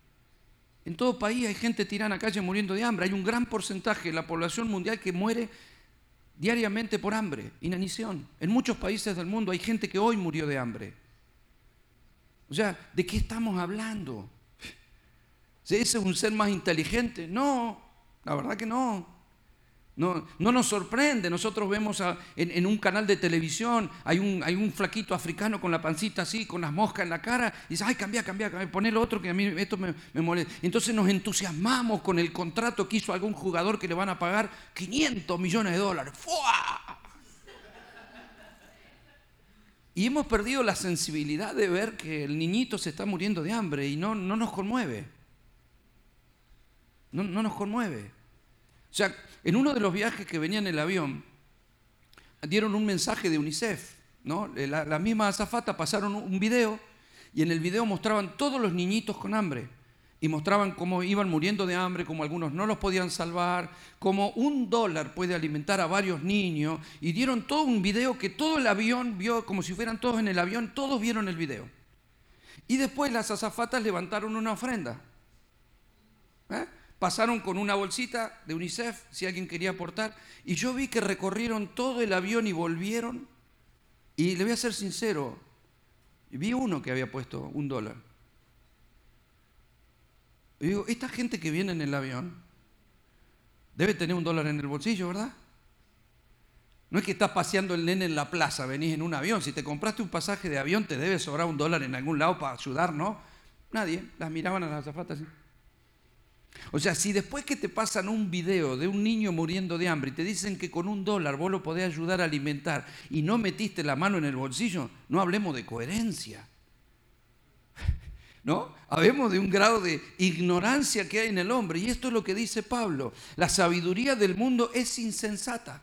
En todo país hay gente tirada en la calle muriendo de hambre. Hay un gran porcentaje de la población mundial que muere diariamente por hambre, inanición. En muchos países del mundo hay gente que hoy murió de hambre. O sea, ¿de qué estamos hablando? ¿Ese es un ser más inteligente? No, la verdad que no. No, no, nos sorprende, nosotros vemos en, un canal de televisión, hay un, hay un, flaquito africano con la pancita así, con las moscas en la cara, y dice, ay, cambia, cambia, cambia lo otro que a mí esto me, me, molesta. Entonces nos entusiasmamos con el contrato que hizo algún jugador que le van a pagar 500 millones de dólares. ¡Fua! Y hemos perdido la sensibilidad de ver que el niñito se está muriendo de hambre y no, no nos conmueve. No, no nos conmueve. O sea, en uno de los viajes que venía en el avión, dieron un mensaje de UNICEF ¿no? La, la misma azafata pasaron un video y en el video mostraban todos los niñitos con hambre y mostraban cómo iban muriendo de hambre, cómo algunos no los podían salvar, cómo un dólar puede alimentar a varios niños, y dieron todo un video que todo el avión vio, como si fueran todos en el avión, todos vieron el video. Y después las azafatas levantaron una ofrenda. Pasaron con una bolsita de UNICEF, si alguien quería aportar, y yo vi que recorrieron todo el avión y volvieron, y le voy a ser sincero, vi uno que había puesto un dólar. Y digo, esta gente que viene en el avión debe tener un dólar en el bolsillo, ¿verdad? No es que estás paseando el nene en la plaza, venís en un avión. Si te compraste un pasaje de avión, te debe sobrar un dólar en algún lado para ayudar, ¿no? Nadie. Las miraban a las azafatas así. O sea, si después que te pasan un video de un niño muriendo de hambre y te dicen que con un dólar vos lo podés ayudar a alimentar y no metiste la mano en el bolsillo, no hablemos de coherencia. ¿no? Habemos de un grado de ignorancia que hay en el hombre. Y esto es lo que dice Pablo. La sabiduría del mundo es insensata.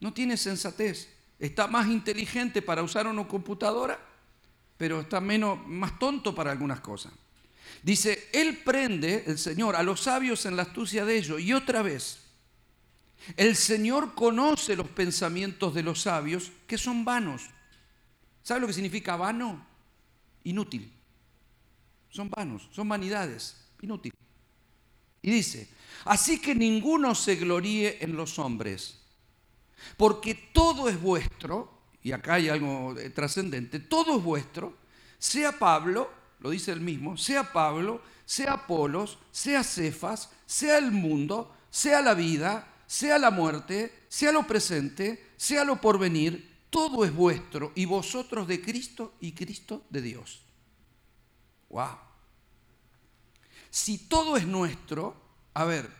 No tiene sensatez. Está más inteligente para usar una computadora, pero está menos, más tonto para algunas cosas. Dice, Él prende, el Señor, a los sabios en la astucia de ellos. Y otra vez, el Señor conoce los pensamientos de los sabios que son vanos. ¿Sabe lo que significa vano? Inútil son vanos, son vanidades, inútil. Y dice, así que ninguno se gloríe en los hombres, porque todo es vuestro, y acá hay algo trascendente, todo es vuestro, sea Pablo, lo dice él mismo, sea Pablo, sea Apolos, sea Cefas, sea el mundo, sea la vida, sea la muerte, sea lo presente, sea lo porvenir, todo es vuestro y vosotros de Cristo y Cristo de Dios. Wow. Si todo es nuestro, a ver,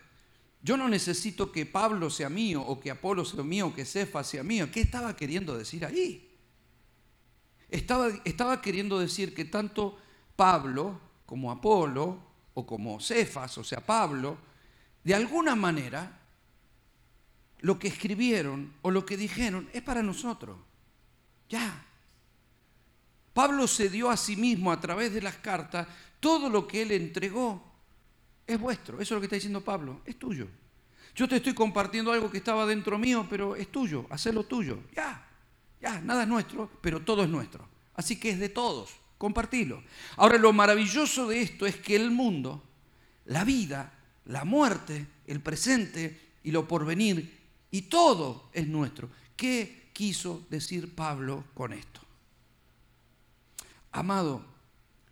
yo no necesito que Pablo sea mío o que Apolo sea mío o que Cefa sea mío. ¿Qué estaba queriendo decir ahí? Estaba, estaba queriendo decir que tanto Pablo como Apolo o como Cefas, o sea, Pablo, de alguna manera, lo que escribieron o lo que dijeron es para nosotros. Ya. Pablo se dio a sí mismo a través de las cartas todo lo que Él entregó es vuestro. Eso es lo que está diciendo Pablo. Es tuyo. Yo te estoy compartiendo algo que estaba dentro mío, pero es tuyo. Hacelo tuyo. Ya, ya, nada es nuestro, pero todo es nuestro. Así que es de todos. Compartilo. Ahora, lo maravilloso de esto es que el mundo, la vida, la muerte, el presente y lo porvenir, y todo es nuestro. ¿Qué quiso decir Pablo con esto? Amado,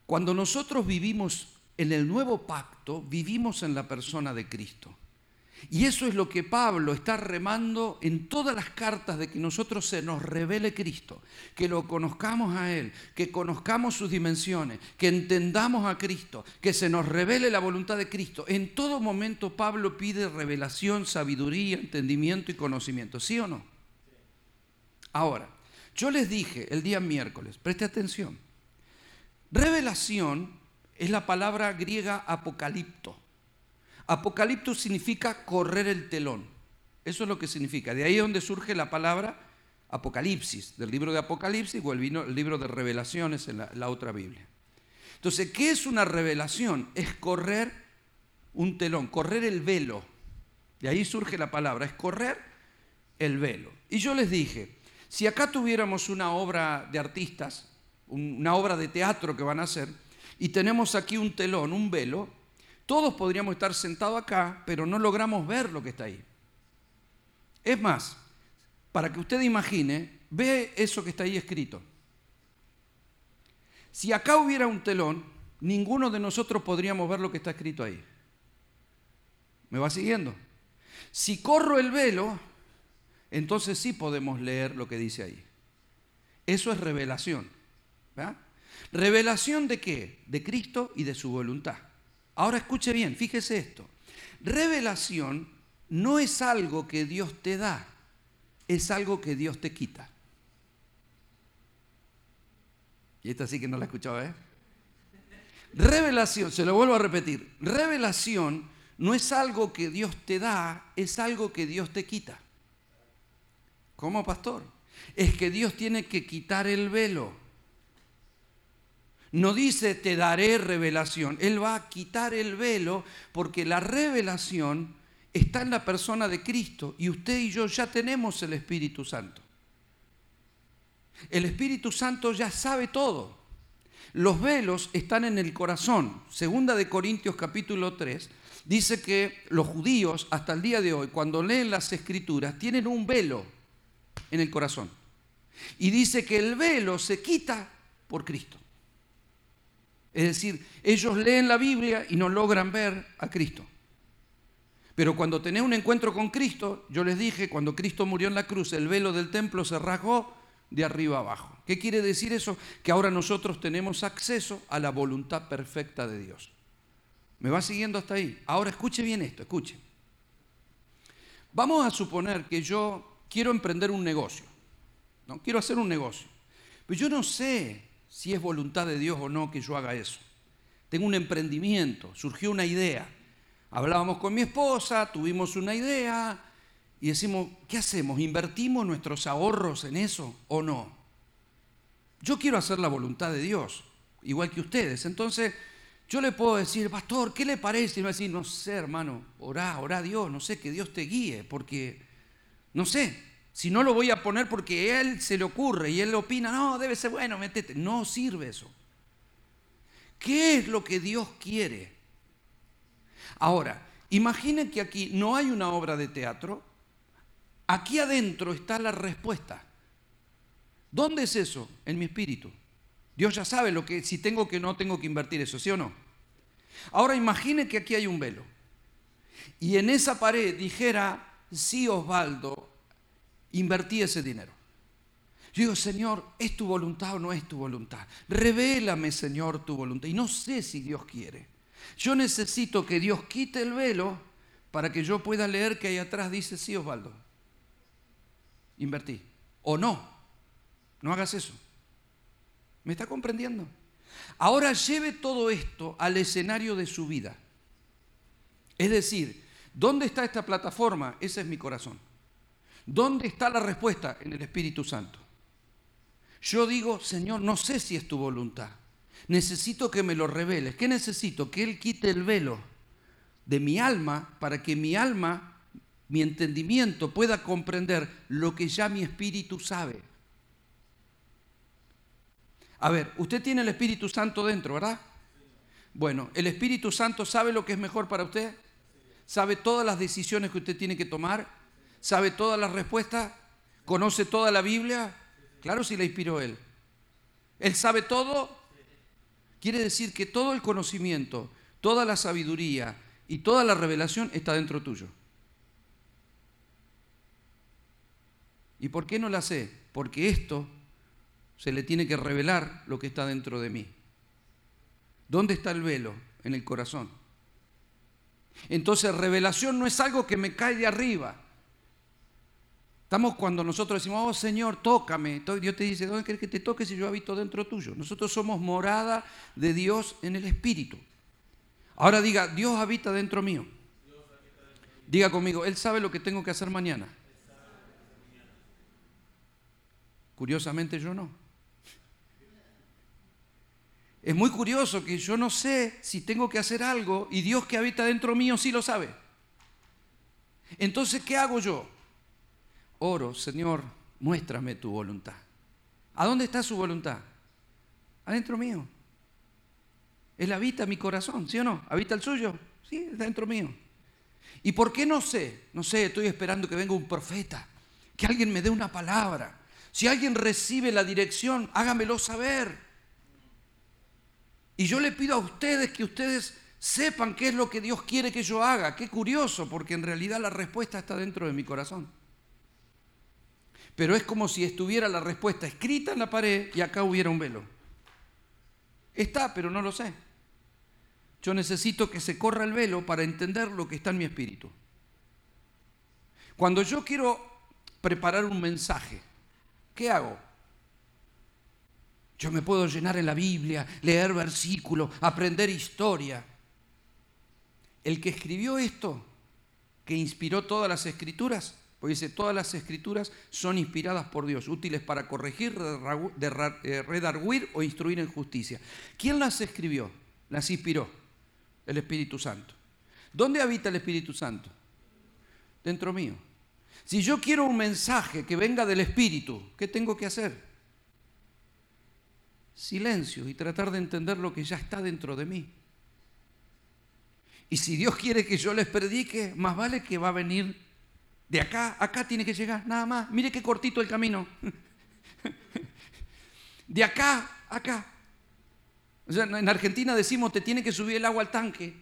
cuando nosotros vivimos en el nuevo pacto, vivimos en la persona de Cristo. Y eso es lo que Pablo está remando en todas las cartas de que nosotros se nos revele Cristo, que lo conozcamos a Él, que conozcamos sus dimensiones, que entendamos a Cristo, que se nos revele la voluntad de Cristo. En todo momento Pablo pide revelación, sabiduría, entendimiento y conocimiento, ¿sí o no? Ahora, yo les dije el día miércoles, preste atención, Revelación es la palabra griega apocalipto. Apocalipto significa correr el telón. Eso es lo que significa. De ahí es donde surge la palabra Apocalipsis, del libro de Apocalipsis o el, libro de revelaciones en la, la otra Biblia. Entonces, ¿qué es una revelación? Es correr un telón, correr el velo. De ahí surge la palabra, es correr el velo. Y yo les dije, si acá tuviéramos una obra de artistas, una obra de teatro que van a hacer, y tenemos aquí un telón, un velo, todos podríamos estar sentados acá, pero no logramos ver lo que está ahí. Es más, para que usted imagine, ve eso que está ahí escrito. Si acá hubiera un telón, ninguno de nosotros podríamos ver lo que está escrito ahí. ¿Me va siguiendo? Si corro el velo, entonces sí podemos leer lo que dice ahí. Eso es revelación. Revelación de qué? De Cristo y de su voluntad. Ahora escuche bien, fíjese esto. Revelación no es algo que Dios te da, es algo que Dios te quita. Y esta sí que no la escuchaba, ¿eh? Revelación, se lo vuelvo a repetir, revelación no es algo que Dios te da, es algo que Dios te quita. ¿Cómo, pastor? es que Dios tiene que quitar el velo. No dice te daré revelación, Él va a quitar el velo porque la revelación está en la persona de Cristo y usted y yo ya tenemos el Espíritu Santo. El Espíritu Santo ya sabe todo. Los velos están en el corazón. Segunda de Corintios capítulo 3 dice que los judíos hasta el día de hoy, cuando leen las escrituras, tienen un velo en el corazón. Y dice que el velo se quita por Cristo. Es decir, ellos leen la Biblia y no logran ver a Cristo. Pero cuando tenés un encuentro con Cristo, yo les dije, cuando Cristo murió en la cruz, el velo del templo se rasgó de arriba abajo. ¿Qué quiere decir eso? Que ahora nosotros tenemos acceso a la voluntad perfecta de Dios. ¿Me va siguiendo hasta ahí? Ahora escuche bien esto, escuche. Vamos a suponer que yo quiero emprender un negocio. ¿no? Quiero hacer un negocio. Pero yo no sé si es voluntad de Dios o no que yo haga eso. Tengo un emprendimiento, surgió una idea. Hablábamos con mi esposa, tuvimos una idea y decimos, ¿qué hacemos? ¿Invertimos nuestros ahorros en eso o no? Yo quiero hacer la voluntad de Dios, igual que ustedes. Entonces, yo le puedo decir, pastor, ¿qué le parece? Y me va a decir, no sé, hermano, orá, orá a Dios, no sé, que Dios te guíe, porque, no sé, si no lo voy a poner porque él se le ocurre y él opina, no, debe ser bueno, metete. No sirve eso. ¿Qué es lo que Dios quiere? Ahora, imaginen que aquí no hay una obra de teatro, aquí adentro está la respuesta. ¿Dónde es eso? En mi espíritu. Dios ya sabe lo que, si tengo que no tengo que invertir eso, ¿sí o no? Ahora imagine que aquí hay un velo. Y en esa pared dijera, sí Osvaldo, invertí ese dinero. Yo digo, Señor, ¿es tu voluntad o no es tu voluntad? Revélame, Señor, tu voluntad. Y no sé si Dios quiere. Yo necesito que Dios quite el velo para que yo pueda leer que ahí atrás dice, sí, Osvaldo, invertí. O no, no hagas eso. ¿Me está comprendiendo? Ahora lleve todo esto al escenario de su vida. Es decir, ¿dónde está esta plataforma? Ese es mi corazón. ¿Dónde está la respuesta? En el Espíritu Santo. Yo digo, Señor, no sé si es tu voluntad. Necesito que me lo reveles. ¿Qué necesito? Que Él quite el velo de mi alma para que mi alma, mi entendimiento pueda comprender lo que ya mi espíritu sabe. A ver, usted tiene el Espíritu Santo dentro, ¿verdad? Bueno, ¿el Espíritu Santo sabe lo que es mejor para usted? ¿Sabe todas las decisiones que usted tiene que tomar? ¿Sabe todas las respuestas? ¿Conoce toda la Biblia? Claro si la inspiró Él. ¿Él sabe todo? Quiere decir que todo el conocimiento, toda la sabiduría y toda la revelación está dentro tuyo. ¿Y por qué no la sé? Porque esto se le tiene que revelar lo que está dentro de mí. ¿Dónde está el velo? En el corazón. Entonces revelación no es algo que me cae de arriba. Estamos cuando nosotros decimos, oh Señor, tócame. Dios te dice, ¿dónde quieres que te toque si yo habito dentro tuyo? Nosotros somos morada de Dios en el Espíritu. Ahora diga, Dios habita dentro mío. Diga conmigo, Él sabe lo que tengo que hacer mañana. Curiosamente yo no. Es muy curioso que yo no sé si tengo que hacer algo y Dios que habita dentro mío sí lo sabe. Entonces, ¿qué hago yo? Oro, Señor, muéstrame tu voluntad. ¿A dónde está su voluntad? Adentro mío. Él habita mi corazón, ¿sí o no? ¿Habita el suyo? Sí, dentro mío. ¿Y por qué no sé? No sé, estoy esperando que venga un profeta, que alguien me dé una palabra. Si alguien recibe la dirección, hágamelo saber. Y yo le pido a ustedes que ustedes sepan qué es lo que Dios quiere que yo haga. Qué curioso, porque en realidad la respuesta está dentro de mi corazón. Pero es como si estuviera la respuesta escrita en la pared y acá hubiera un velo. Está, pero no lo sé. Yo necesito que se corra el velo para entender lo que está en mi espíritu. Cuando yo quiero preparar un mensaje, ¿qué hago? Yo me puedo llenar en la Biblia, leer versículos, aprender historia. El que escribió esto, que inspiró todas las escrituras, Porque dice, todas las escrituras son inspiradas por Dios, útiles para corregir, eh, redarguir o instruir en justicia. ¿Quién las escribió? Las inspiró. El Espíritu Santo. ¿Dónde habita el Espíritu Santo? Dentro mío. Si yo quiero un mensaje que venga del Espíritu, ¿qué tengo que hacer? Silencio y tratar de entender lo que ya está dentro de mí. Y si Dios quiere que yo les predique, más vale que va a venir de acá, acá tiene que llegar, nada más. Mire qué cortito el camino. De acá, acá. O sea, en Argentina decimos, te tiene que subir el agua al tanque.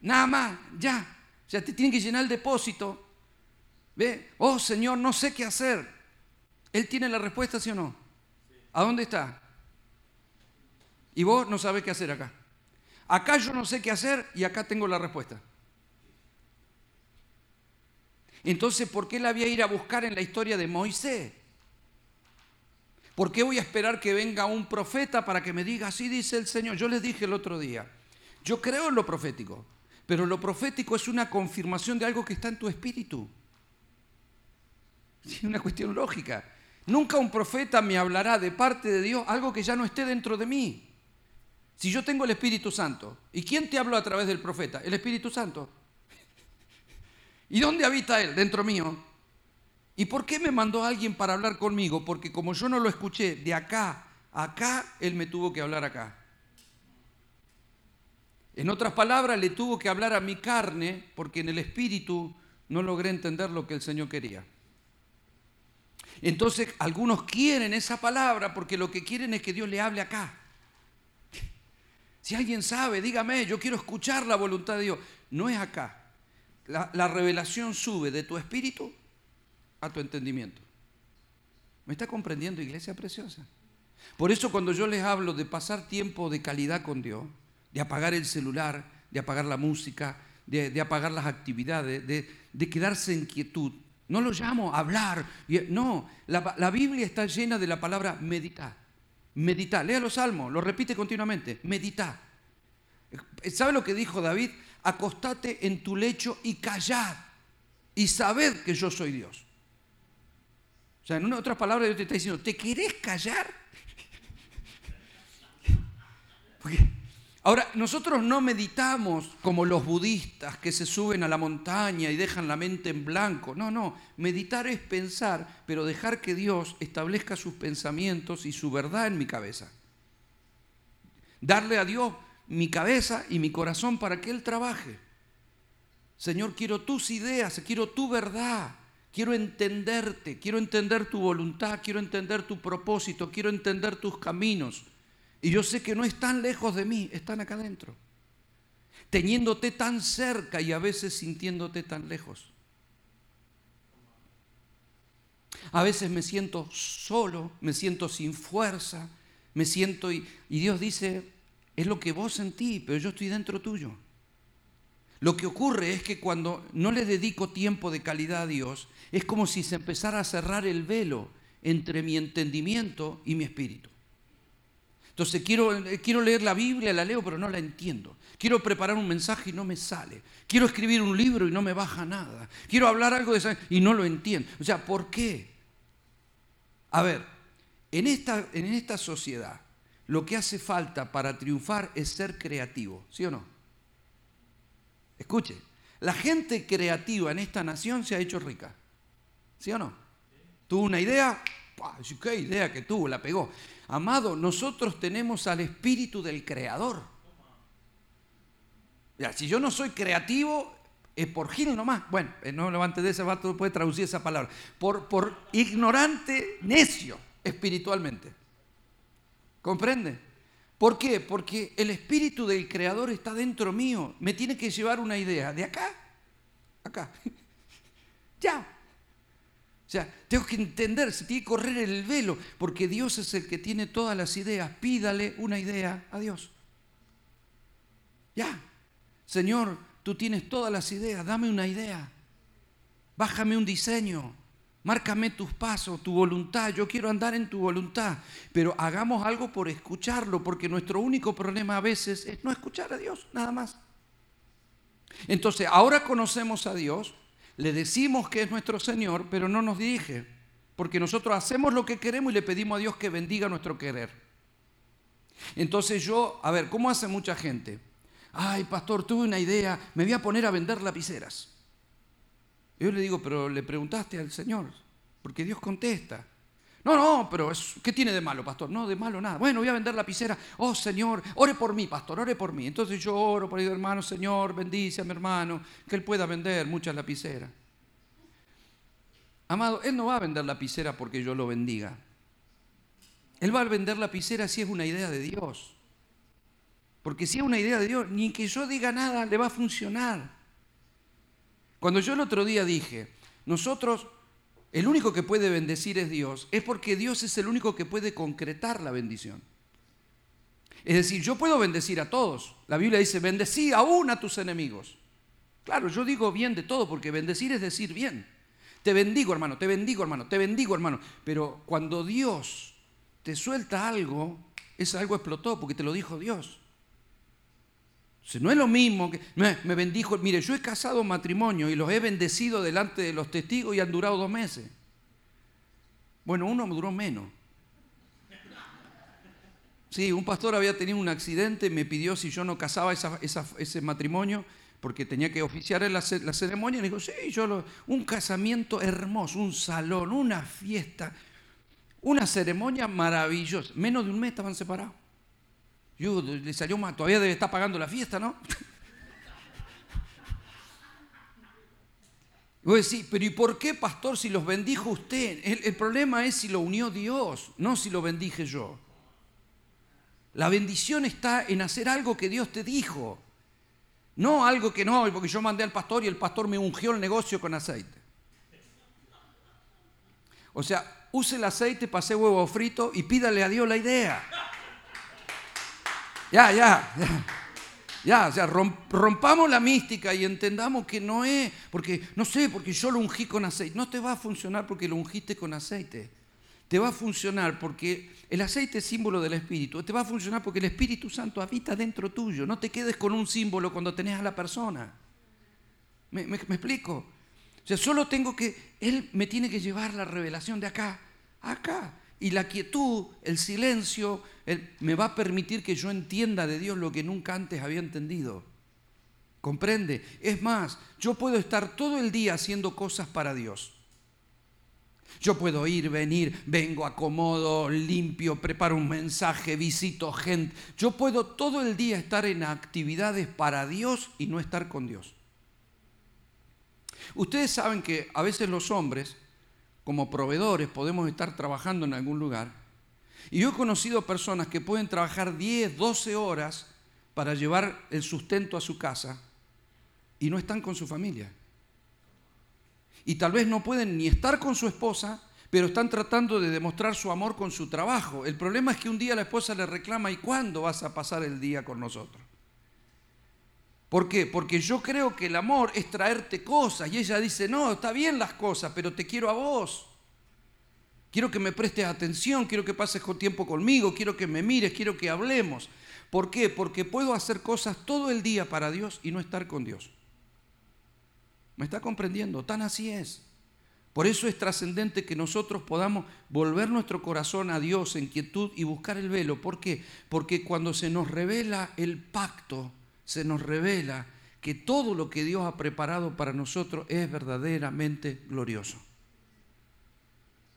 Nada más, ya. O sea, te tiene que llenar el depósito. ¿Ve? Oh Señor, no sé qué hacer. Él tiene la respuesta, ¿sí o no? ¿A dónde está? Y vos no sabés qué hacer acá. Acá yo no sé qué hacer y acá tengo la respuesta. Entonces, ¿por qué la voy a ir a buscar en la historia de Moisés? ¿Por qué voy a esperar que venga un profeta para que me diga, así dice el Señor? Yo les dije el otro día, yo creo en lo profético, pero lo profético es una confirmación de algo que está en tu espíritu. Es una cuestión lógica. Nunca un profeta me hablará de parte de Dios algo que ya no esté dentro de mí. Si yo tengo el Espíritu Santo, ¿y quién te habló a través del profeta? El Espíritu Santo. ¿Y dónde habita Él? Dentro mío. ¿Y por qué me mandó alguien para hablar conmigo? Porque como yo no lo escuché de acá a acá, Él me tuvo que hablar acá. En otras palabras, le tuvo que hablar a mi carne porque en el espíritu no logré entender lo que el Señor quería. Entonces, algunos quieren esa palabra porque lo que quieren es que Dios le hable acá. Si alguien sabe, dígame, yo quiero escuchar la voluntad de Dios. No es acá. La, revelación sube de tu espíritu a tu entendimiento. ¿Me está comprendiendo, iglesia preciosa? Por eso cuando yo les hablo de pasar tiempo de calidad con Dios, de apagar el celular, de apagar la música, de, apagar las actividades, de, quedarse en quietud, no lo llamo hablar. No, la, la Biblia está llena de la palabra meditar. Meditar. Lea los salmos, lo repite continuamente. Meditar. ¿Sabe lo que dijo David? Acostate en tu lecho y callad y sabed que yo soy Dios. O sea, en otras palabras Dios te está diciendo, ¿te querés callar? ahora, nosotros no meditamos como los budistas que se suben a la montaña y dejan la mente en blanco. No, no, meditar es pensar, pero dejar que Dios establezca sus pensamientos y su verdad en mi cabeza. Darle a Dios mi cabeza y mi corazón para que Él trabaje. Señor, quiero tus ideas, quiero tu verdad, quiero entenderte, quiero entender tu voluntad, quiero entender tu propósito, quiero entender tus caminos. Y yo sé que no están lejos de mí, están acá adentro. Teniéndote tan cerca y a veces sintiéndote tan lejos. A veces me siento solo, me siento sin fuerza, me siento y, y Dios dice, es lo que vos sentís, pero yo estoy dentro tuyo. Lo que ocurre es que cuando no le dedico tiempo de calidad a Dios, es como si se empezara a cerrar el velo entre mi entendimiento y mi espíritu. Entonces quiero, quiero leer la Biblia, la leo, pero no la entiendo. Quiero preparar un mensaje y no me sale. Quiero escribir un libro y no me baja nada. Quiero hablar algo de y no lo entiendo. O sea, ¿por qué? A ver, en esta, en esta sociedad lo que hace falta para triunfar es ser creativo, ¿sí o no? Escuche, la gente creativa en esta nación se ha hecho rica, ¿sí o no? Tuvo una idea, qué idea que tuvo, la pegó. Amado, nosotros tenemos al espíritu del creador. Ya, si yo no soy creativo, es por gil nomás. Bueno, eh, no levante de ese vato, puede traducir esa palabra. Por, por ignorante, necio, espiritualmente. ¿Comprende? ¿Por qué? Porque el espíritu del creador está dentro mío. Me tiene que llevar una idea. ¿De acá? Acá. ya. O sea, tengo que entender, se tiene que correr el velo, porque Dios es el que tiene todas las ideas. Pídale una idea a Dios. Ya. Señor, tú tienes todas las ideas, dame una idea. Bájame un diseño. Márcame tus pasos, tu voluntad. Yo quiero andar en tu voluntad. Pero hagamos algo por escucharlo, porque nuestro único problema a veces es no escuchar a Dios, nada más. Entonces, ahora conocemos a Dios, le decimos que es nuestro Señor, pero no nos dirige, porque nosotros hacemos lo que queremos y le pedimos a Dios que bendiga nuestro querer. Entonces yo, a ver, ¿cómo hace mucha gente? Ay, pastor, tuve una idea, me voy a poner a vender lapiceras. Yo le digo, pero le preguntaste al Señor, porque Dios contesta. No, no, pero ¿qué tiene de malo, pastor? No, de malo nada. Bueno, voy a vender lapicera. Oh, Señor, ore por mí, pastor, ore por mí. Entonces yo oro por el hermano, Señor, bendice a mi hermano, que él pueda vender muchas lapiceras. Amado, él no va a vender lapicera porque yo lo bendiga. Él va a vender lapicera si es una idea de Dios. Porque si es una idea de Dios, ni que yo diga nada le va a funcionar. Cuando yo el otro día dije, nosotros, el único que puede bendecir es Dios, es porque Dios es el único que puede concretar la bendición. Es decir, yo puedo bendecir a todos. La Biblia dice, bendecí aún a tus enemigos. Claro, yo digo bien de todo, porque bendecir es decir bien. Te bendigo, hermano, te bendigo, hermano, te bendigo, hermano. Pero cuando Dios te suelta algo, ese algo explotó porque te lo dijo Dios no es lo mismo que me, bendijo. Mire, yo he casado matrimonio y los he bendecido delante de los testigos y han durado dos meses. Bueno, uno duró menos. Sí, un pastor había tenido un accidente, me pidió si yo no casaba ese matrimonio porque tenía que oficiar la, la ceremonia. Y dijo, sí, yo lo, un casamiento hermoso, un salón, una fiesta, una ceremonia maravillosa. Menos de un mes estaban separados. Yo, le salió más, todavía debe estar pagando la fiesta, ¿no? Voy a decir, pero ¿y por qué, pastor, si los bendijo usted? El, problema es si lo unió Dios, no si lo bendije yo. La bendición está en hacer algo que Dios te dijo. No algo que no, porque yo mandé al pastor y el pastor me ungió el negocio con aceite. O sea, use el aceite, pase huevo frito y pídale a Dios la idea. Ya, ya, ya. Ya, o sea, rompamos la mística y entendamos que no es, porque, no sé, porque yo lo ungí con aceite. No te va a funcionar porque lo ungiste con aceite. Te va a funcionar porque el aceite es símbolo del Espíritu. Te va a funcionar porque el Espíritu Santo habita dentro tuyo. No te quedes con un símbolo cuando tenés a la persona. ¿Me, me explico? O sea, solo tengo que, Él me tiene que llevar la revelación de acá, acá. Y la quietud, el silencio, me va a permitir que yo entienda de Dios lo que nunca antes había entendido. ¿Comprende? Es más, yo puedo estar todo el día haciendo cosas para Dios. Yo puedo ir, venir, vengo, acomodo, limpio, preparo un mensaje, visito gente. Yo puedo todo el día estar en actividades para Dios y no estar con Dios. Ustedes saben que a veces los hombres como proveedores podemos estar trabajando en algún lugar. Y yo he conocido personas que pueden trabajar 10, 12 horas para llevar el sustento a su casa y no están con su familia. Y tal vez no pueden ni estar con su esposa, pero están tratando de demostrar su amor con su trabajo. El problema es que un día la esposa le reclama, ¿y cuándo vas a pasar el día con nosotros? ¿Por qué? Porque yo creo que el amor es traerte cosas. Y ella dice, no, está bien las cosas, pero te quiero a vos. Quiero que me prestes atención, quiero que pases tiempo conmigo, quiero que me mires, quiero que hablemos. ¿Por qué? Porque puedo hacer cosas todo el día para Dios y no estar con Dios. ¿Me está comprendiendo? Tan así es. Por eso es trascendente que nosotros podamos volver nuestro corazón a Dios en quietud y buscar el velo. ¿Por qué? Porque cuando se nos revela el pacto, se nos revela que todo lo que Dios ha preparado para nosotros es verdaderamente glorioso.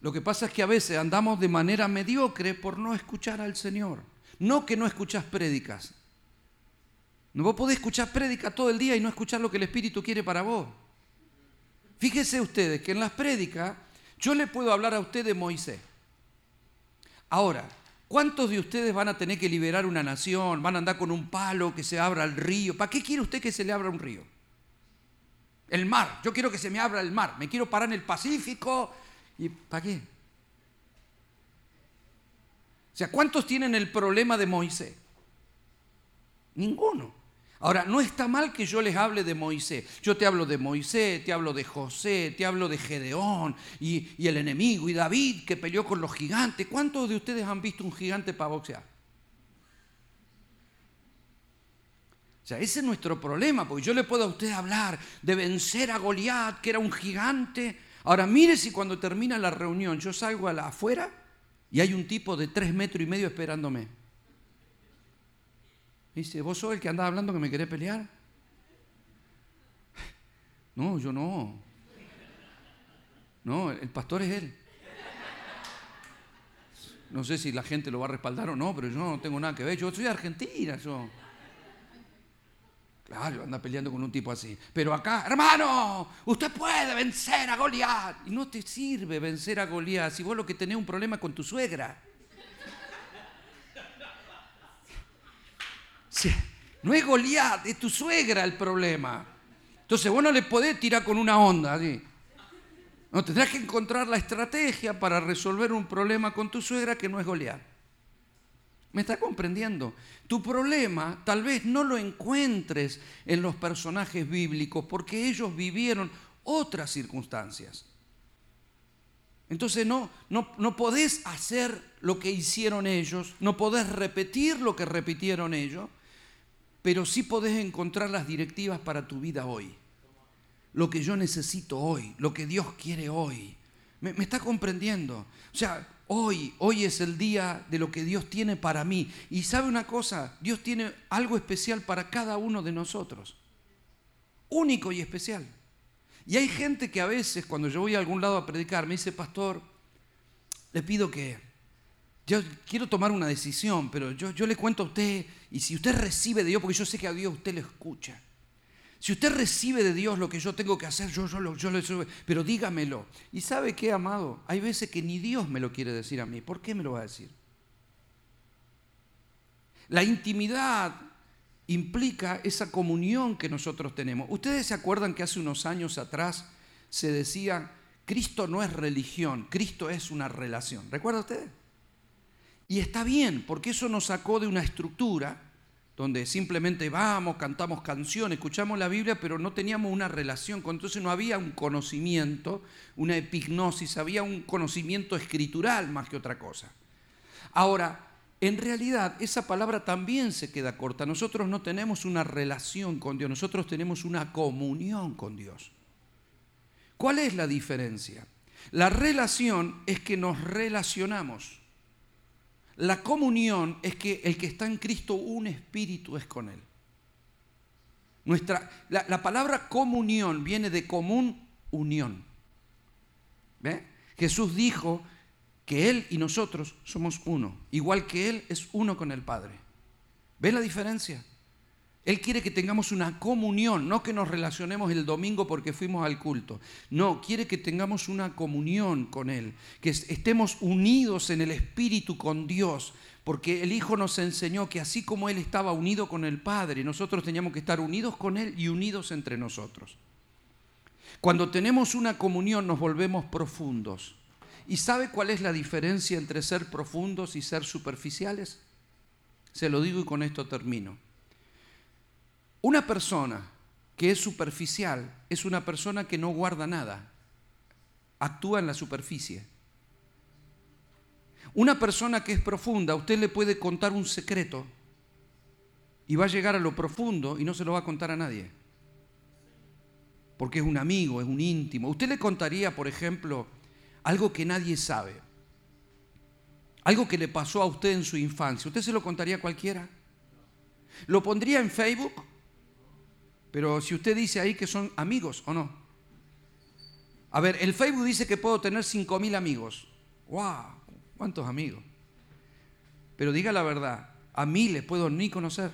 Lo que pasa es que a veces andamos de manera mediocre por no escuchar al Señor. No que no escuchas prédicas. No vos podés escuchar prédicas todo el día y no escuchar lo que el Espíritu quiere para vos. Fíjense ustedes que en las prédicas yo le puedo hablar a usted de Moisés. Ahora, ¿Cuántos de ustedes van a tener que liberar una nación? ¿Van a andar con un palo que se abra el río? ¿Para qué quiere usted que se le abra un río? El mar. Yo quiero que se me abra el mar. Me quiero parar en el Pacífico. ¿Y para qué? O sea, ¿cuántos tienen el problema de Moisés? Ninguno. Ahora, no está mal que yo les hable de Moisés. Yo te hablo de Moisés, te hablo de José, te hablo de Gedeón y, el enemigo y David que peleó con los gigantes. ¿Cuántos de ustedes han visto un gigante para boxear? O sea, ese es nuestro problema, porque yo le puedo a usted hablar de vencer a Goliat, que era un gigante. Ahora mire si cuando termina la reunión yo salgo a la afuera y hay un tipo de tres metros y medio esperándome. Dice, ¿vos sos el que andaba hablando que me querés pelear? No, yo no. No, el pastor es él. No sé si la gente lo va a respaldar o no, pero yo no tengo nada que ver. Yo soy de Argentina, yo. Claro, anda peleando con un tipo así. Pero acá, hermano, usted puede vencer a Goliat. Y no te sirve vencer a Goliat si vos lo que tenés un problema con tu suegra. No es Goliat, es tu suegra el problema. Entonces vos no le podés tirar con una onda. No, tendrás que encontrar la estrategia para resolver un problema con tu suegra que no es Goliat. ¿Me está comprendiendo? Tu problema tal vez no lo encuentres en los personajes bíblicos porque ellos vivieron otras circunstancias. Entonces no, no, no podés hacer lo que hicieron ellos, no podés repetir lo que repitieron ellos, pero sí podés encontrar las directivas para tu vida hoy. Lo que yo necesito hoy, lo que Dios quiere hoy. ¿Me, está comprendiendo? O sea, Hoy, hoy es el día de lo que Dios tiene para mí. Y sabe una cosa, Dios tiene algo especial para cada uno de nosotros. Único y especial. Y hay gente que a veces cuando yo voy a algún lado a predicar me dice, pastor, le pido que, yo quiero tomar una decisión, pero yo, yo le cuento a usted, y si usted recibe de Dios, porque yo sé que a Dios usted le escucha, si usted recibe de Dios lo que yo tengo que hacer, yo, yo, yo lo pero dígamelo. ¿Y sabe qué, amado? Hay veces que ni Dios me lo quiere decir a mí. ¿Por qué me lo va a decir? La intimidad implica esa comunión que nosotros tenemos. Ustedes se acuerdan que hace unos años atrás se decía, Cristo no es religión, Cristo es una relación. ¿Recuerda usted? Y está bien, porque eso nos sacó de una estructura donde simplemente vamos, cantamos canciones, escuchamos la Biblia, pero no teníamos una relación, entonces no había un conocimiento, una epignosis, había un conocimiento escritural más que otra cosa. Ahora, en realidad esa palabra también se queda corta. Nosotros no tenemos una relación con Dios, nosotros tenemos una comunión con Dios. ¿Cuál es la diferencia? La relación es que nos relacionamos. La comunión es que el que está en Cristo, un espíritu es con Él. Nuestra, la, palabra comunión viene de común unión. ¿Ve? Jesús dijo que Él y nosotros somos uno, igual que Él es uno con el Padre. ¿Ve la diferencia? Él quiere que tengamos una comunión, no que nos relacionemos el domingo porque fuimos al culto. No, quiere que tengamos una comunión con Él, que estemos unidos en el Espíritu con Dios, porque el Hijo nos enseñó que así como Él estaba unido con el Padre, nosotros teníamos que estar unidos con Él y unidos entre nosotros. Cuando tenemos una comunión nos volvemos profundos. ¿Y sabe cuál es la diferencia entre ser profundos y ser superficiales? Se lo digo y con esto termino. Una persona que es superficial es una persona que no guarda nada, actúa en la superficie. Una persona que es profunda, usted le puede contar un secreto y va a llegar a lo profundo y no se lo va a contar a nadie. Porque es un amigo, es un íntimo. Usted le contaría, por ejemplo, algo que nadie sabe. Algo que le pasó a usted en su infancia. ¿Usted se lo contaría a cualquiera? ¿Lo pondría en Facebook? Pero si usted dice ahí que son amigos o no. A ver, el Facebook dice que puedo tener 5.000 amigos. ¡Wow! ¿Cuántos amigos? Pero diga la verdad, a mí les puedo ni conocer.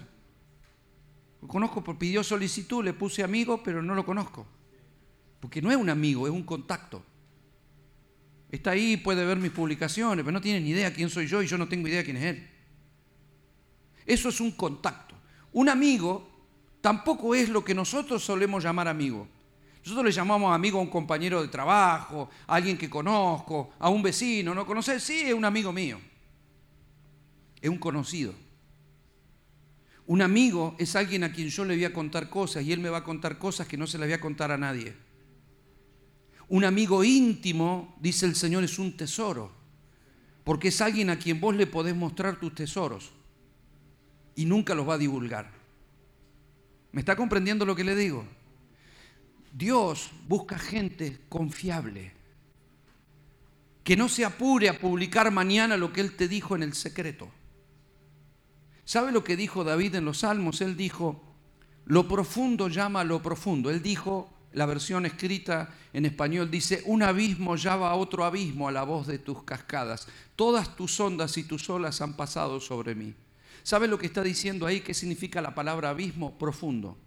Lo conozco, pidió solicitud, le puse amigo, pero no lo conozco. Porque no es un amigo, es un contacto. Está ahí, puede ver mis publicaciones, pero no tiene ni idea quién soy yo y yo no tengo idea quién es él. Eso es un contacto. Un amigo tampoco es lo que nosotros solemos llamar amigo. Nosotros le llamamos amigo a un compañero de trabajo, a alguien que conozco, a un vecino, ¿no conoces? Sí, es un amigo mío. Es un conocido. Un amigo es alguien a quien yo le voy a contar cosas y él me va a contar cosas que no se le voy a contar a nadie. Un amigo íntimo, dice el Señor, es un tesoro, porque es alguien a quien vos le podés mostrar tus tesoros y nunca los va a divulgar. ¿Me está comprendiendo lo que le digo? Dios busca gente confiable, que no se apure a publicar mañana lo que Él te dijo en el secreto. ¿Sabe lo que dijo David en los Salmos? Él dijo, lo profundo llama a lo profundo. Él dijo, la versión escrita en español dice, un abismo llama a otro abismo a la voz de tus cascadas. Todas tus ondas y tus olas han pasado sobre mí. ¿Sabe lo que está diciendo ahí? ¿Qué significa la palabra abismo? Profundo.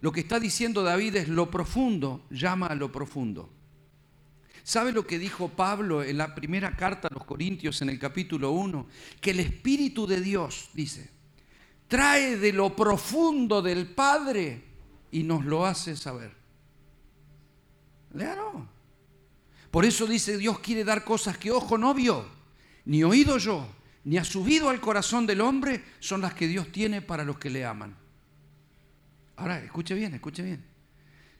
Lo que está diciendo David es lo profundo llama a lo profundo. ¿Sabe lo que dijo Pablo en la primera carta a los Corintios en el capítulo 1? Que el Espíritu de Dios, dice, trae de lo profundo del Padre y nos lo hace saber. Claro. Por eso dice Dios quiere dar cosas que ojo no vio, ni oído yo, ni ha subido al corazón del hombre, son las que Dios tiene para los que le aman. Ahora, escuche bien, escuche bien.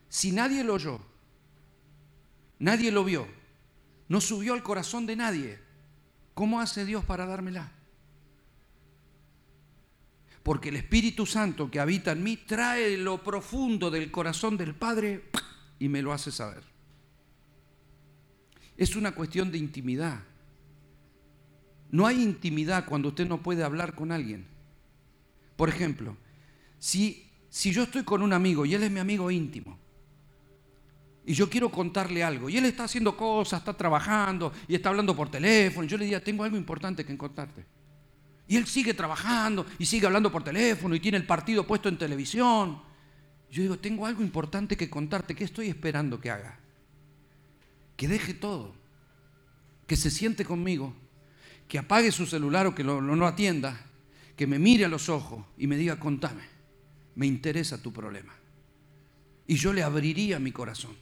Si nadie lo oyó, nadie lo vio, no subió al corazón de nadie, ¿cómo hace Dios para dármela? porque el Espíritu Santo que habita en mí trae lo profundo del corazón del Padre y me lo hace saber. Es una cuestión de intimidad. No hay intimidad cuando usted no puede hablar con alguien. Por ejemplo, si, si yo estoy con un amigo y él es mi amigo íntimo, y yo quiero contarle algo, y él está haciendo cosas, está trabajando y está hablando por teléfono, y yo le diría, tengo algo importante que contarte. Y él sigue trabajando y sigue hablando por teléfono y tiene el partido puesto en televisión. Yo digo, tengo algo importante que contarte. ¿Qué estoy esperando que haga? Que deje todo. Que se siente conmigo. Que apague su celular o que lo, no atienda. Que me mire a los ojos y me diga, contame. Me interesa tu problema. Y yo le abriría mi corazón.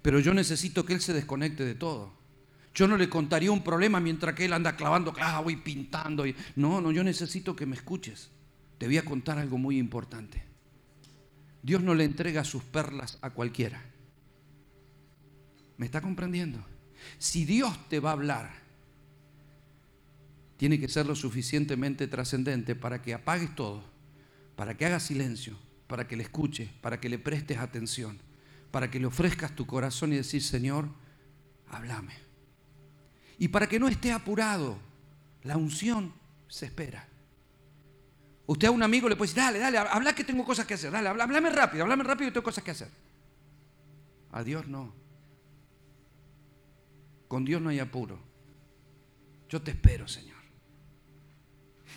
Pero yo necesito que él se desconecte de todo. Yo no le contaría un problema mientras que él anda clavando clavo y pintando. Y... No, no, yo necesito que me escuches. Te voy a contar algo muy importante. Dios no le entrega sus perlas a cualquiera. ¿Me está comprendiendo? Si Dios te va a hablar, tiene que ser lo suficientemente trascendente para que apagues todo, para que hagas silencio, para que le escuches, para que le prestes atención, para que le ofrezcas tu corazón y decir, Señor, háblame. Y para que no esté apurado, la unción se espera. Usted a un amigo le puede decir, dale, dale, habla que tengo cosas que hacer, dale, háblame rápido, háblame rápido que tengo cosas que hacer. A Dios no. Con Dios no hay apuro. Yo te espero, Señor.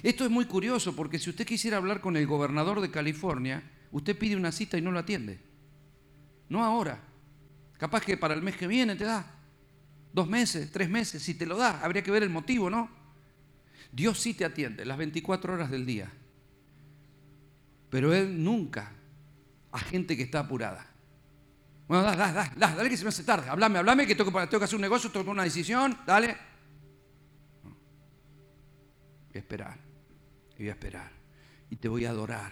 Esto es muy curioso porque si usted quisiera hablar con el gobernador de California, usted pide una cita y no lo atiende. No ahora. Capaz que para el mes que viene te da dos meses, tres meses, si te lo da, habría que ver el motivo, ¿no? Dios sí te atiende las 24 horas del día, pero Él nunca a gente que está apurada. Bueno, dale, dale, dale, dale que se me hace tarde, háblame, háblame que tengo, que hacer un negocio, tengo que tomar una decisión, dale. Esperar, y voy a esperar, y te voy a adorar,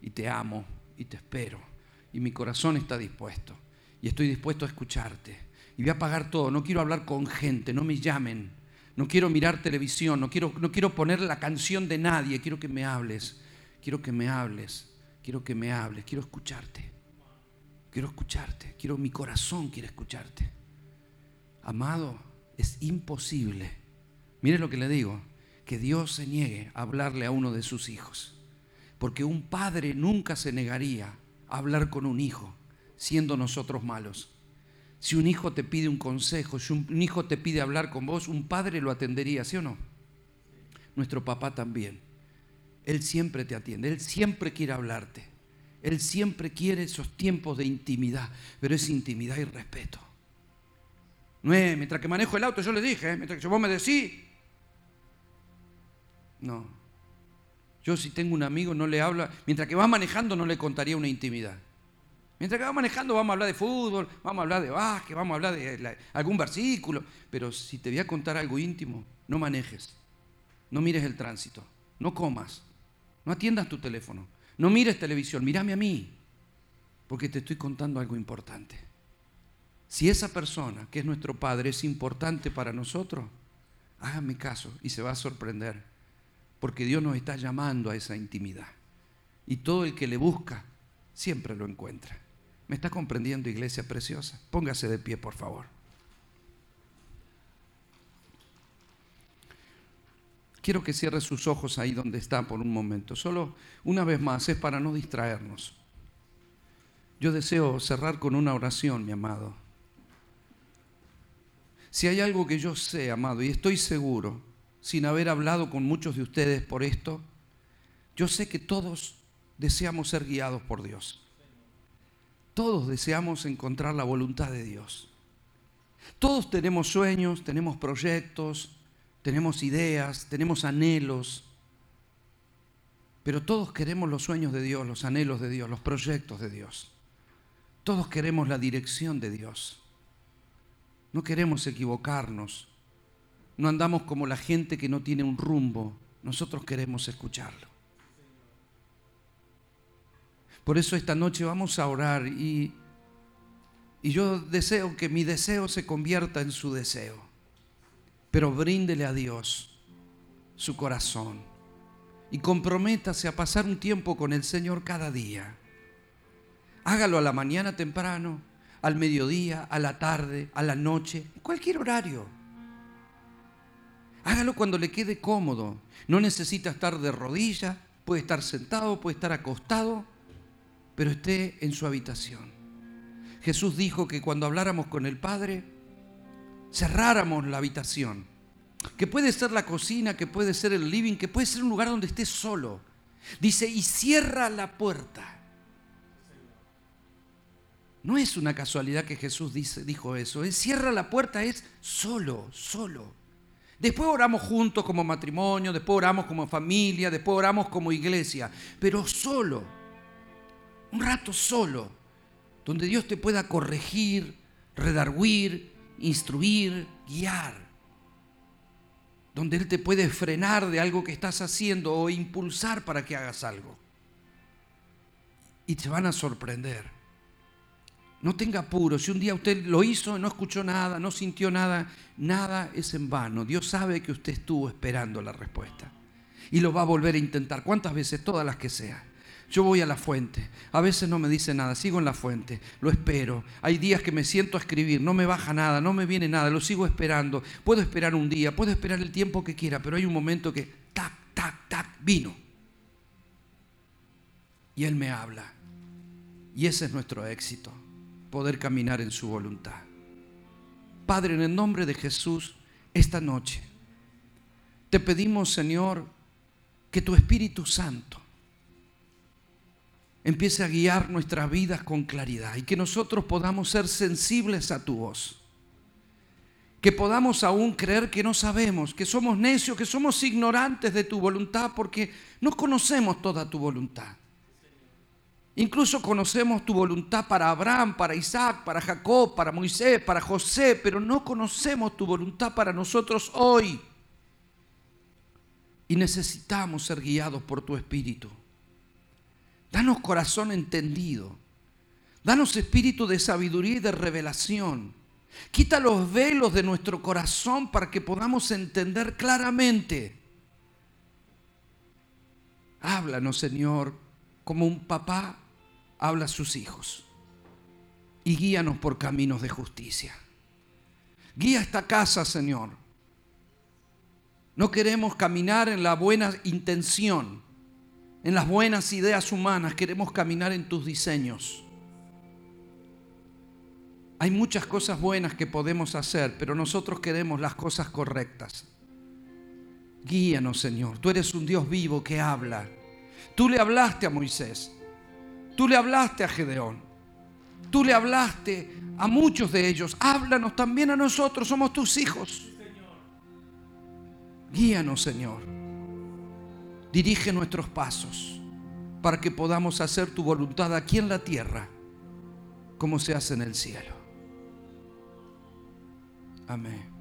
y te amo, y te espero, y mi corazón está dispuesto, y estoy dispuesto a escucharte y voy a pagar todo. No quiero hablar con gente, no me llamen. No quiero mirar televisión, no quiero, no quiero poner la canción de nadie. Quiero que me hables, quiero que me hables, quiero que me hables, quiero escucharte. Quiero escucharte, quiero mi corazón quiere escucharte. Amado, es imposible. Mire lo que le digo, que Dios se niegue a hablarle a uno de sus hijos. Porque un padre nunca se negaría a hablar con un hijo, siendo nosotros malos. Si un hijo te pide un consejo, si un hijo te pide hablar con vos, un padre lo atendería, ¿sí o no? Nuestro papá también. Él siempre te atiende, Él siempre quiere hablarte. Él siempre quiere esos tiempos de intimidad, pero es intimidad y respeto. No es, mientras que manejo el auto, yo le dije, ¿eh? mientras que vos me decís. No. Yo si tengo un amigo no le hablo, mientras que va manejando no le contaría una intimidad. Mientras que vamos manejando vamos a hablar de fútbol, vamos a hablar de básquet, vamos a hablar de algún versículo. Pero si te voy a contar algo íntimo, no manejes, no mires el tránsito, no comas, no atiendas tu teléfono, no mires televisión, mírame a mí, porque te estoy contando algo importante. Si esa persona, que es nuestro Padre, es importante para nosotros, hágame caso y se va a sorprender, porque Dios nos está llamando a esa intimidad. Y todo el que le busca siempre lo encuentra. ¿Me está comprendiendo, iglesia preciosa? Póngase de pie, por favor. Quiero que cierre sus ojos ahí donde está por un momento. Solo una vez más, es para no distraernos. Yo deseo cerrar con una oración, mi amado. Si hay algo que yo sé, amado, y estoy seguro, sin haber hablado con muchos de ustedes por esto, yo sé que todos deseamos ser guiados por Dios. Todos deseamos encontrar la voluntad de Dios. Todos tenemos sueños, tenemos proyectos, tenemos ideas, tenemos anhelos, pero todos queremos los sueños de Dios, los anhelos de Dios, los proyectos de Dios. Todos queremos la dirección de Dios. No queremos equivocarnos. No andamos como la gente que no tiene un rumbo. Nosotros queremos escucharlo. Por eso esta noche vamos a orar y, y yo deseo que mi deseo se convierta en su deseo. Pero bríndele a Dios su corazón y comprométase a pasar un tiempo con el Señor cada día. Hágalo a la mañana temprano, al mediodía, a la tarde, a la noche, en cualquier horario. Hágalo cuando le quede cómodo. No necesita estar de rodillas, puede estar sentado, puede estar acostado pero esté en su habitación. Jesús dijo que cuando habláramos con el Padre, cerráramos la habitación, que puede ser la cocina, que puede ser el living, que puede ser un lugar donde esté solo. Dice, y cierra la puerta. No es una casualidad que Jesús dice, dijo eso. Es cierra la puerta, es solo, solo. Después oramos juntos como matrimonio, después oramos como familia, después oramos como iglesia, pero solo un rato solo, donde Dios te pueda corregir, redarguir, instruir, guiar, donde Él te puede frenar de algo que estás haciendo o impulsar para que hagas algo. Y te van a sorprender. No tenga apuro. Si un día usted lo hizo, no escuchó nada, no sintió nada, nada es en vano. Dios sabe que usted estuvo esperando la respuesta. Y lo va a volver a intentar. ¿Cuántas veces? Todas las que sean. Yo voy a la fuente. A veces no me dice nada, sigo en la fuente, lo espero. Hay días que me siento a escribir, no me baja nada, no me viene nada, lo sigo esperando. Puedo esperar un día, puedo esperar el tiempo que quiera, pero hay un momento que, tac, tac, tac, vino. Y Él me habla. Y ese es nuestro éxito, poder caminar en su voluntad. Padre, en el nombre de Jesús, esta noche, te pedimos, Señor, que tu Espíritu Santo empiece a guiar nuestras vidas con claridad y que nosotros podamos ser sensibles a tu voz. Que podamos aún creer que no sabemos, que somos necios, que somos ignorantes de tu voluntad porque no conocemos toda tu voluntad. Incluso conocemos tu voluntad para Abraham, para Isaac, para Jacob, para Moisés, para José, pero no conocemos tu voluntad para nosotros hoy. Y necesitamos ser guiados por tu Espíritu. Danos corazón entendido. Danos espíritu de sabiduría y de revelación. Quita los velos de nuestro corazón para que podamos entender claramente. Háblanos, Señor, como un papá habla a sus hijos. Y guíanos por caminos de justicia. Guía esta casa, Señor. No queremos caminar en la buena intención en las buenas ideas humanas, queremos caminar en tus diseños. Hay muchas cosas buenas que podemos hacer, pero nosotros queremos las cosas correctas. Guíanos, Señor. Tú eres un Dios vivo que habla. Tú le hablaste a Moisés. Tú le hablaste a Gedeón. Tú le hablaste a muchos de ellos. Háblanos también a nosotros. Somos tus hijos. Guíanos, Señor. Dirige nuestros pasos para que podamos hacer tu voluntad aquí en la tierra como se hace en el cielo. Amén.